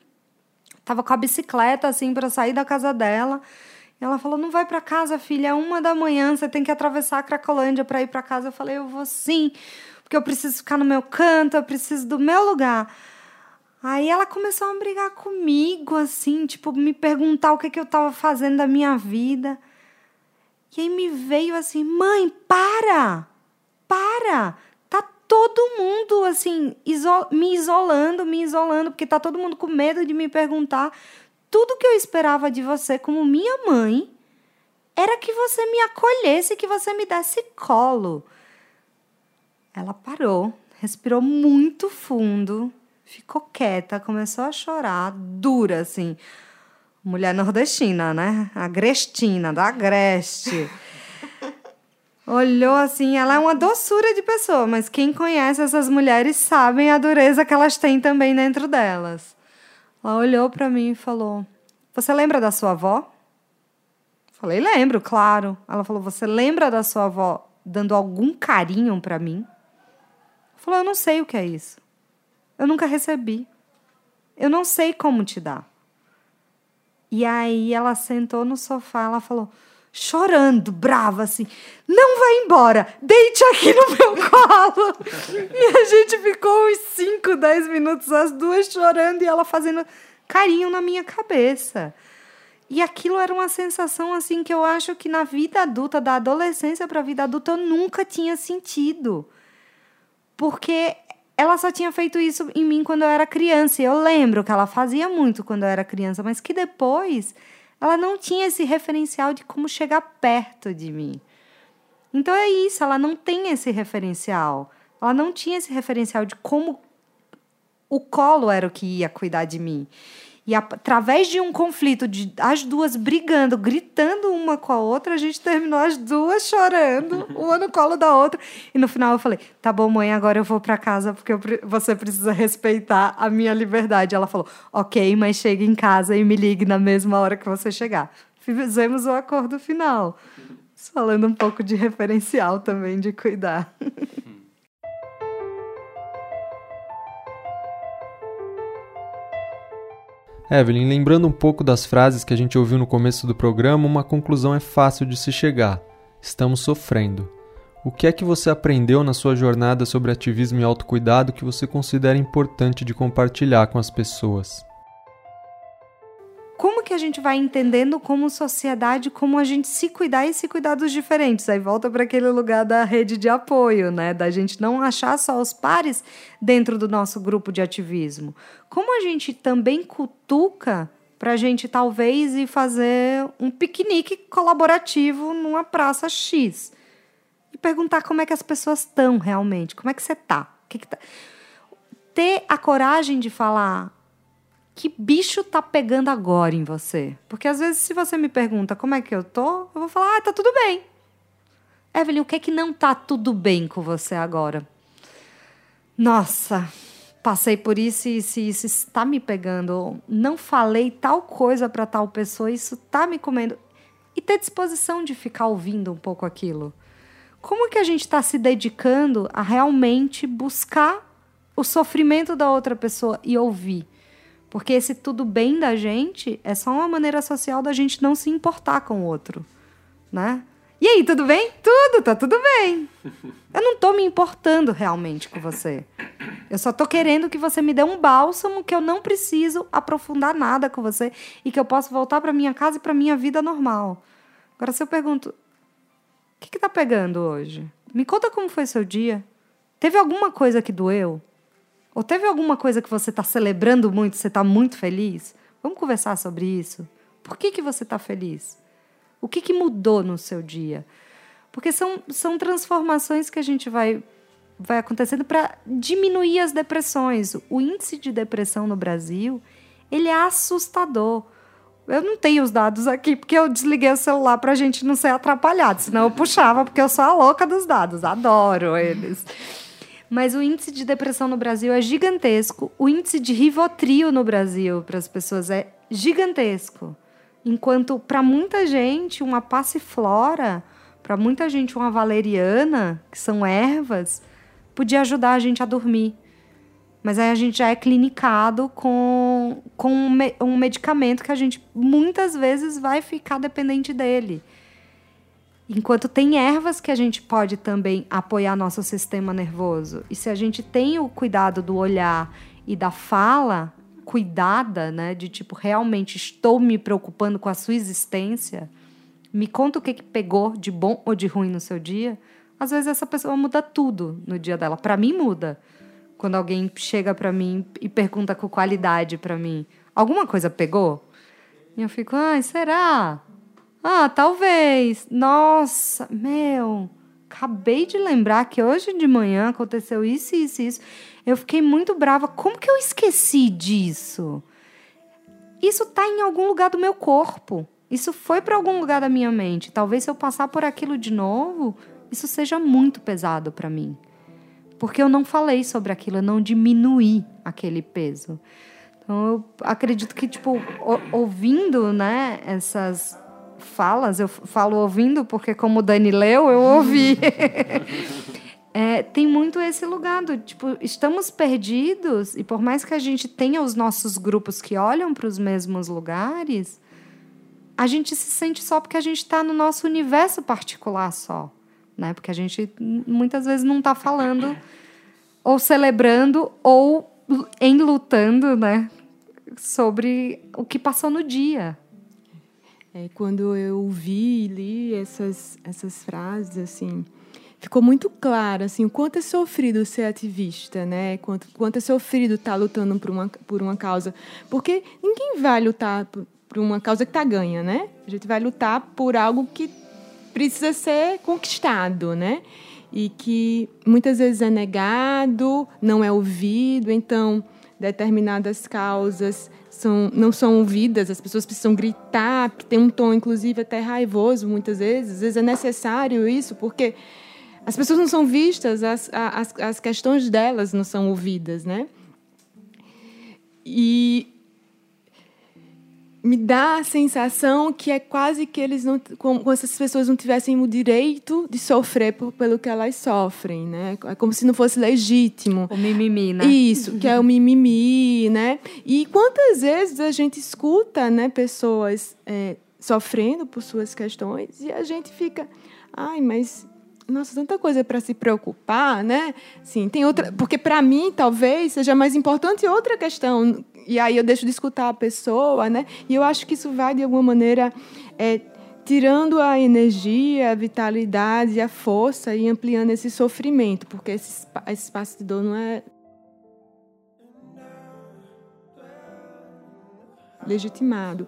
tava com a bicicleta, assim, para sair da casa dela. Ela falou: Não vai para casa, filha, é uma da manhã, você tem que atravessar a Cracolândia para ir para casa. Eu falei: Eu vou sim, porque eu preciso ficar no meu canto, eu preciso do meu lugar. Aí ela começou a brigar comigo, assim, tipo, me perguntar o que, que eu estava fazendo da minha vida. E aí me veio assim, mãe, para! Para! Tá todo mundo, assim, iso me isolando, me isolando, porque tá todo mundo com medo de me perguntar. Tudo que eu esperava de você como minha mãe era que você me acolhesse, que você me desse colo. Ela parou, respirou muito fundo ficou quieta, começou a chorar, dura, assim. Mulher nordestina, né? Agrestina, da Agreste. Olhou assim, ela é uma doçura de pessoa, mas quem conhece essas mulheres sabem a dureza que elas têm também dentro delas. Ela olhou para mim e falou: Você lembra da sua avó? Falei: Lembro, claro. Ela falou: Você lembra da sua avó dando algum carinho para mim? Falou: Eu não sei o que é isso. Eu nunca recebi. Eu não sei como te dar. E aí ela sentou no sofá, ela falou, chorando, brava assim: "Não vai embora, deite aqui no meu colo". e a gente ficou uns 5, 10 minutos as duas chorando e ela fazendo carinho na minha cabeça. E aquilo era uma sensação assim que eu acho que na vida adulta, da adolescência para a vida adulta, eu nunca tinha sentido. Porque ela só tinha feito isso em mim quando eu era criança. E eu lembro que ela fazia muito quando eu era criança, mas que depois ela não tinha esse referencial de como chegar perto de mim. Então é isso, ela não tem esse referencial. Ela não tinha esse referencial de como o colo era o que ia cuidar de mim. E através de um conflito de as duas brigando, gritando uma com a outra, a gente terminou as duas chorando, uma no colo da outra. E no final eu falei: "Tá bom, mãe, agora eu vou para casa porque eu, você precisa respeitar a minha liberdade". Ela falou: "OK, mas chegue em casa e me ligue na mesma hora que você chegar". Fizemos o acordo final. Falando um pouco de referencial também de cuidar. Evelyn, lembrando um pouco das frases que a gente ouviu no começo do programa, uma conclusão é fácil de se chegar. Estamos sofrendo. O que é que você aprendeu na sua jornada sobre ativismo e autocuidado que você considera importante de compartilhar com as pessoas? Como que a gente vai entendendo como sociedade, como a gente se cuidar e se cuidar dos diferentes. Aí volta para aquele lugar da rede de apoio, né? Da gente não achar só os pares dentro do nosso grupo de ativismo. Como a gente também cutuca para a gente talvez ir fazer um piquenique colaborativo numa praça X e perguntar como é que as pessoas estão realmente, como é que você tá, que que tá? ter a coragem de falar que bicho tá pegando agora em você? Porque às vezes, se você me pergunta como é que eu tô, eu vou falar, ah, tá tudo bem. Evelyn, o que é que não tá tudo bem com você agora? Nossa, passei por isso e se isso está me pegando, não falei tal coisa para tal pessoa, isso tá me comendo. E ter disposição de ficar ouvindo um pouco aquilo. Como que a gente está se dedicando a realmente buscar o sofrimento da outra pessoa e ouvir? Porque esse tudo bem da gente é só uma maneira social da gente não se importar com o outro, né? E aí, tudo bem? Tudo, tá tudo bem. Eu não tô me importando realmente com você. Eu só tô querendo que você me dê um bálsamo que eu não preciso aprofundar nada com você e que eu possa voltar para minha casa e para minha vida normal. Agora, se eu pergunto, o que, que tá pegando hoje? Me conta como foi seu dia. Teve alguma coisa que doeu? Ou teve alguma coisa que você está celebrando muito, você está muito feliz? Vamos conversar sobre isso. Por que, que você está feliz? O que, que mudou no seu dia? Porque são, são transformações que a gente vai, vai acontecendo para diminuir as depressões. O índice de depressão no Brasil, ele é assustador. Eu não tenho os dados aqui, porque eu desliguei o celular para a gente não ser atrapalhado. Senão eu puxava, porque eu sou a louca dos dados. Adoro eles. Mas o índice de depressão no Brasil é gigantesco. O índice de Rivotril no Brasil para as pessoas é gigantesco. Enquanto para muita gente uma passiflora, para muita gente uma valeriana, que são ervas, podia ajudar a gente a dormir. Mas aí a gente já é clinicado com, com um, me, um medicamento que a gente muitas vezes vai ficar dependente dele. Enquanto tem ervas que a gente pode também apoiar nosso sistema nervoso. E se a gente tem o cuidado do olhar e da fala cuidada, né, de tipo realmente estou me preocupando com a sua existência, me conta o que que pegou de bom ou de ruim no seu dia. Às vezes essa pessoa muda tudo no dia dela. Para mim muda. Quando alguém chega para mim e pergunta com qualidade para mim, alguma coisa pegou? E eu fico, ai, será? Ah, talvez. Nossa, meu, acabei de lembrar que hoje de manhã aconteceu isso, isso, isso. Eu fiquei muito brava. Como que eu esqueci disso? Isso tá em algum lugar do meu corpo. Isso foi para algum lugar da minha mente. Talvez se eu passar por aquilo de novo, isso seja muito pesado para mim. Porque eu não falei sobre aquilo, eu não diminuí aquele peso. Então eu acredito que tipo ouvindo, né, essas falas, eu falo ouvindo porque como o Dani leu, eu ouvi. é, tem muito esse lugar do tipo, estamos perdidos e por mais que a gente tenha os nossos grupos que olham para os mesmos lugares, a gente se sente só porque a gente está no nosso universo particular só né? Porque a gente muitas vezes não está falando ou celebrando ou em lutando, né? Sobre o que passou no dia. É, quando eu vi e li essas, essas frases, assim, ficou muito claro assim, o quanto é sofrido ser ativista, né? Quanto, quanto é sofrido estar tá lutando por uma, por uma causa. Porque ninguém vai lutar por, por uma causa que está ganha, né? A gente vai lutar por algo que precisa ser conquistado, né? E que muitas vezes é negado, não é ouvido, então determinadas causas são, não são ouvidas, as pessoas precisam gritar, tem um tom, inclusive, até raivoso, muitas vezes. Às vezes é necessário isso, porque as pessoas não são vistas, as, as, as questões delas não são ouvidas, né? E me dá a sensação que é quase que eles não, como essas pessoas não tivessem o direito de sofrer por, pelo que elas sofrem, né? É como se não fosse legítimo. O mimimi, né? Isso, que é o mimimi, né? E quantas vezes a gente escuta, né, pessoas é, sofrendo por suas questões e a gente fica, ai, mas nossa, tanta coisa para se preocupar, né? Sim, tem outra, porque para mim talvez seja mais importante outra questão e aí eu deixo de escutar a pessoa, né? E eu acho que isso vai, de alguma maneira, é, tirando a energia, a vitalidade, a força e ampliando esse sofrimento, porque esse, esse espaço de dor não é legitimado.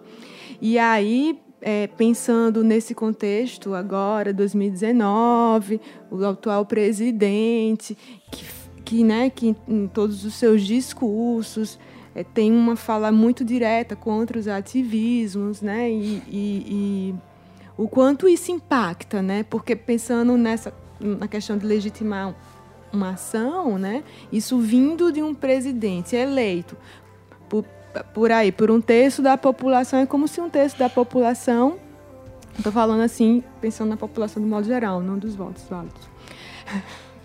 E aí, é, pensando nesse contexto agora, 2019, o atual presidente, que, que, né, que em todos os seus discursos é, tem uma fala muito direta contra os ativismos, né? E, e, e, o quanto isso impacta, né? Porque pensando nessa na questão de legitimar uma ação, né? Isso vindo de um presidente eleito por, por aí, por um terço da população, é como se um terço da população, estou falando assim, pensando na população de modo geral, não dos votos válidos.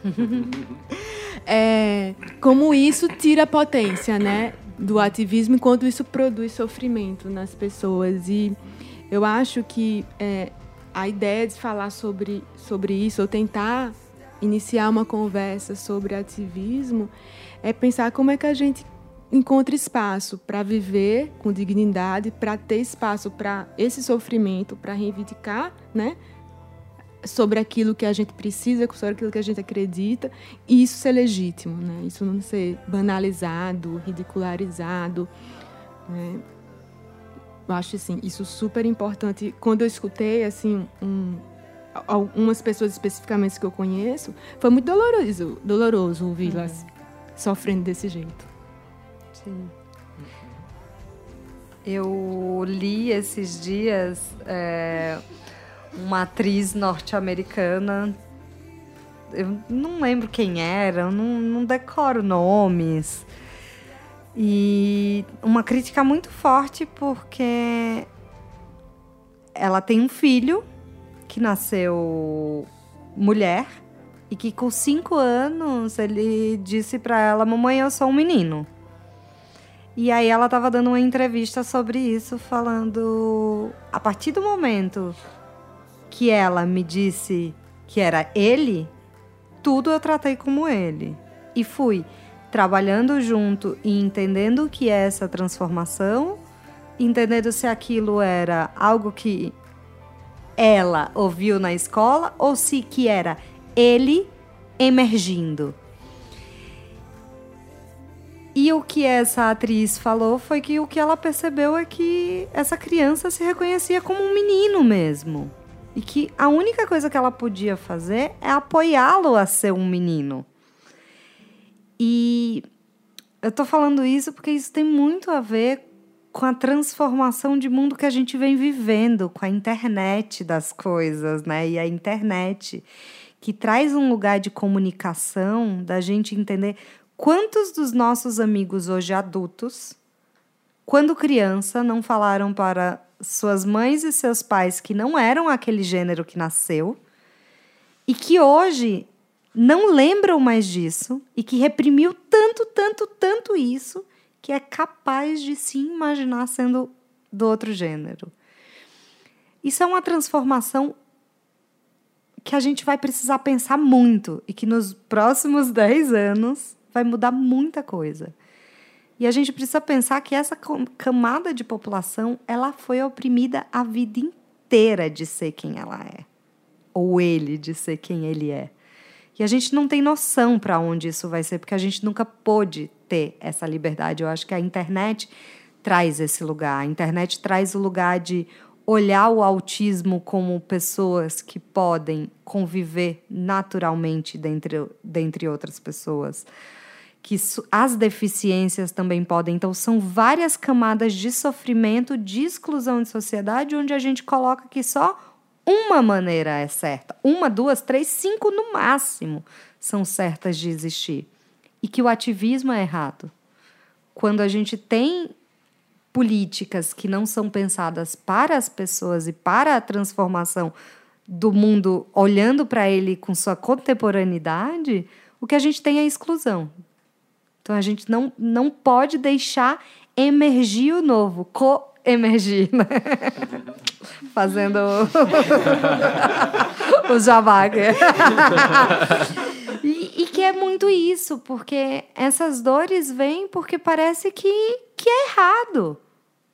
é, como isso tira potência, né? Do ativismo enquanto isso produz sofrimento nas pessoas. E eu acho que é, a ideia de falar sobre, sobre isso, ou tentar iniciar uma conversa sobre ativismo, é pensar como é que a gente encontra espaço para viver com dignidade, para ter espaço para esse sofrimento, para reivindicar, né? Sobre aquilo que a gente precisa, sobre aquilo que a gente acredita, e isso ser legítimo, né? Isso não ser banalizado, ridicularizado, né? Eu acho assim, isso super importante. Quando eu escutei assim, um, algumas pessoas especificamente que eu conheço, foi muito doloroso, doloroso ouvi-las uhum. sofrendo desse jeito. Sim. Eu li esses dias é, uma atriz norte-americana. Eu não lembro quem era, eu não, não decoro nomes. E uma crítica muito forte porque ela tem um filho que nasceu mulher e que com cinco anos ele disse para ela: Mamãe, eu sou um menino. E aí ela estava dando uma entrevista sobre isso, falando a partir do momento que ela me disse que era ele, tudo eu tratei como ele. E fui trabalhando junto e entendendo o que é essa transformação, entendendo se aquilo era algo que ela ouviu na escola ou se que era ele emergindo. E o que essa atriz falou foi que o que ela percebeu é que essa criança se reconhecia como um menino mesmo. E que a única coisa que ela podia fazer é apoiá-lo a ser um menino. E eu tô falando isso porque isso tem muito a ver com a transformação de mundo que a gente vem vivendo, com a internet das coisas, né? E a internet que traz um lugar de comunicação, da gente entender quantos dos nossos amigos hoje adultos, quando criança, não falaram para suas mães e seus pais que não eram aquele gênero que nasceu e que hoje não lembram mais disso e que reprimiu tanto, tanto, tanto isso que é capaz de se imaginar sendo do outro gênero. Isso é uma transformação que a gente vai precisar pensar muito e que nos próximos 10 anos vai mudar muita coisa. E a gente precisa pensar que essa camada de população, ela foi oprimida a vida inteira de ser quem ela é, ou ele de ser quem ele é. E a gente não tem noção para onde isso vai ser, porque a gente nunca pôde ter essa liberdade. Eu acho que a internet traz esse lugar. A internet traz o lugar de olhar o autismo como pessoas que podem conviver naturalmente dentre, dentre outras pessoas. Que as deficiências também podem. Então, são várias camadas de sofrimento, de exclusão de sociedade, onde a gente coloca que só uma maneira é certa. Uma, duas, três, cinco no máximo são certas de existir. E que o ativismo é errado. Quando a gente tem políticas que não são pensadas para as pessoas e para a transformação do mundo, olhando para ele com sua contemporaneidade, o que a gente tem é exclusão. Então a gente não, não pode deixar emergir o novo, co-emergir. Né? fazendo o jabá. e, e que é muito isso, porque essas dores vêm porque parece que, que é errado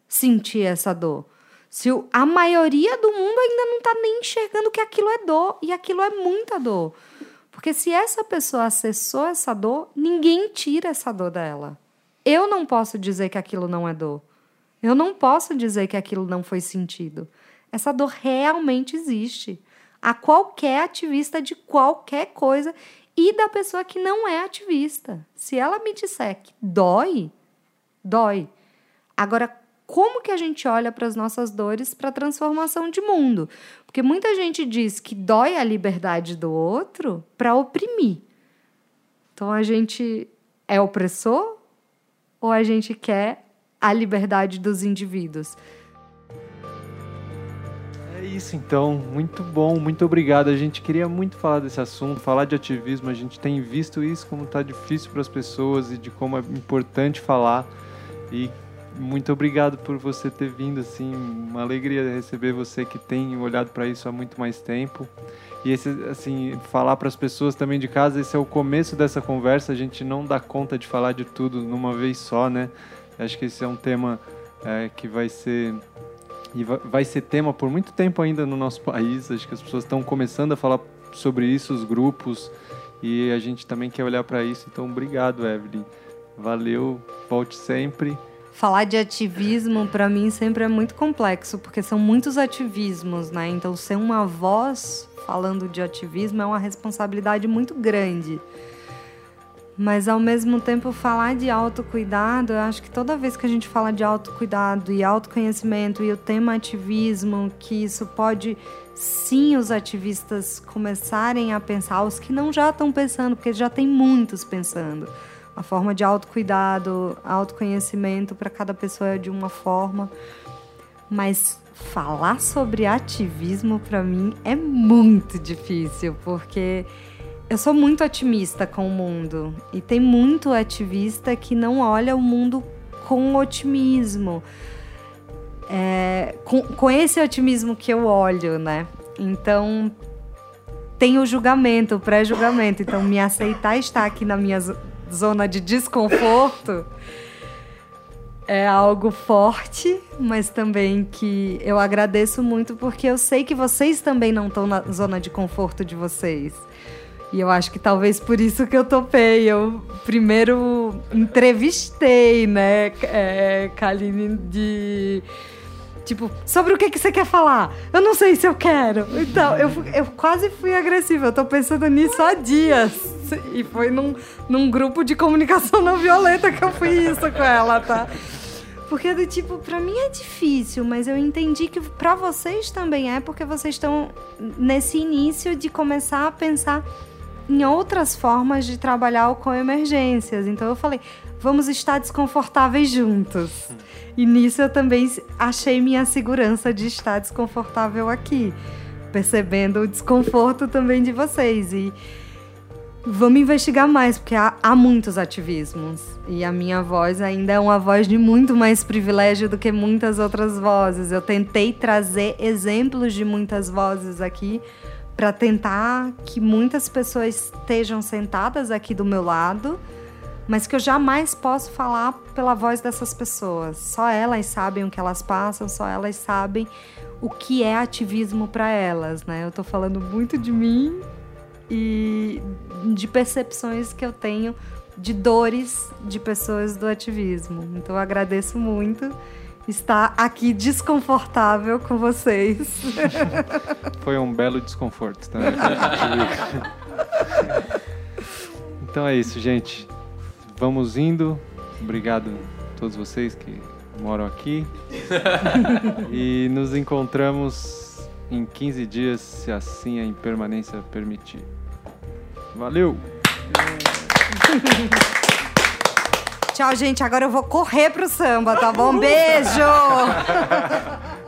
sentir essa dor. Se a maioria do mundo ainda não está nem enxergando que aquilo é dor, e aquilo é muita dor. Porque se essa pessoa acessou essa dor, ninguém tira essa dor dela. Eu não posso dizer que aquilo não é dor. Eu não posso dizer que aquilo não foi sentido. Essa dor realmente existe. A qualquer ativista de qualquer coisa e da pessoa que não é ativista. Se ela me disser que dói, dói. Agora, como que a gente olha para as nossas dores para a transformação de mundo? Porque muita gente diz que dói a liberdade do outro para oprimir. Então a gente é opressor ou a gente quer a liberdade dos indivíduos? isso então, muito bom, muito obrigado. A gente queria muito falar desse assunto, falar de ativismo. A gente tem visto isso como está difícil para as pessoas e de como é importante falar. E muito obrigado por você ter vindo, assim, uma alegria receber você que tem olhado para isso há muito mais tempo. E esse, assim, falar para as pessoas também de casa, esse é o começo dessa conversa. A gente não dá conta de falar de tudo numa vez só, né? Acho que esse é um tema é, que vai ser e vai ser tema por muito tempo ainda no nosso país. Acho que as pessoas estão começando a falar sobre isso, os grupos, e a gente também quer olhar para isso. Então, obrigado, Evelyn. Valeu, volte sempre. Falar de ativismo para mim sempre é muito complexo, porque são muitos ativismos, né? Então ser uma voz falando de ativismo é uma responsabilidade muito grande. Mas ao mesmo tempo falar de autocuidado, eu acho que toda vez que a gente fala de autocuidado e autoconhecimento e o tema ativismo, que isso pode sim os ativistas começarem a pensar, os que não já estão pensando, porque já tem muitos pensando. A forma de autocuidado, autoconhecimento para cada pessoa é de uma forma. Mas falar sobre ativismo para mim é muito difícil, porque eu sou muito otimista com o mundo e tem muito ativista que não olha o mundo com otimismo. É, com, com esse otimismo que eu olho, né? Então tem o julgamento, o pré-julgamento. Então, me aceitar estar aqui na minha zona de desconforto é algo forte, mas também que eu agradeço muito porque eu sei que vocês também não estão na zona de conforto de vocês. E eu acho que talvez por isso que eu topei. Eu primeiro entrevistei, né, é, Kaline, de Tipo, sobre o que, que você quer falar? Eu não sei se eu quero. Então, eu, eu quase fui agressiva. Eu tô pensando nisso há dias. E foi num, num grupo de comunicação não violenta que eu fui isso com ela, tá? Porque do tipo, para mim é difícil, mas eu entendi que para vocês também é, porque vocês estão nesse início de começar a pensar em outras formas de trabalhar com emergências. Então eu falei, vamos estar desconfortáveis juntos. E nisso eu também achei minha segurança de estar desconfortável aqui, percebendo o desconforto também de vocês. E vamos investigar mais, porque há, há muitos ativismos. E a minha voz ainda é uma voz de muito mais privilégio do que muitas outras vozes. Eu tentei trazer exemplos de muitas vozes aqui para tentar que muitas pessoas estejam sentadas aqui do meu lado mas que eu jamais posso falar pela voz dessas pessoas. Só elas sabem o que elas passam, só elas sabem o que é ativismo para elas, né? Eu estou falando muito de mim e de percepções que eu tenho de dores de pessoas do ativismo. Então eu agradeço muito estar aqui desconfortável com vocês. Foi um belo desconforto também. então é isso, gente vamos indo. Obrigado a todos vocês que moram aqui. e nos encontramos em 15 dias, se assim a impermanência permitir. Valeu! Tchau, gente. Agora eu vou correr pro samba, tá bom? Beijo!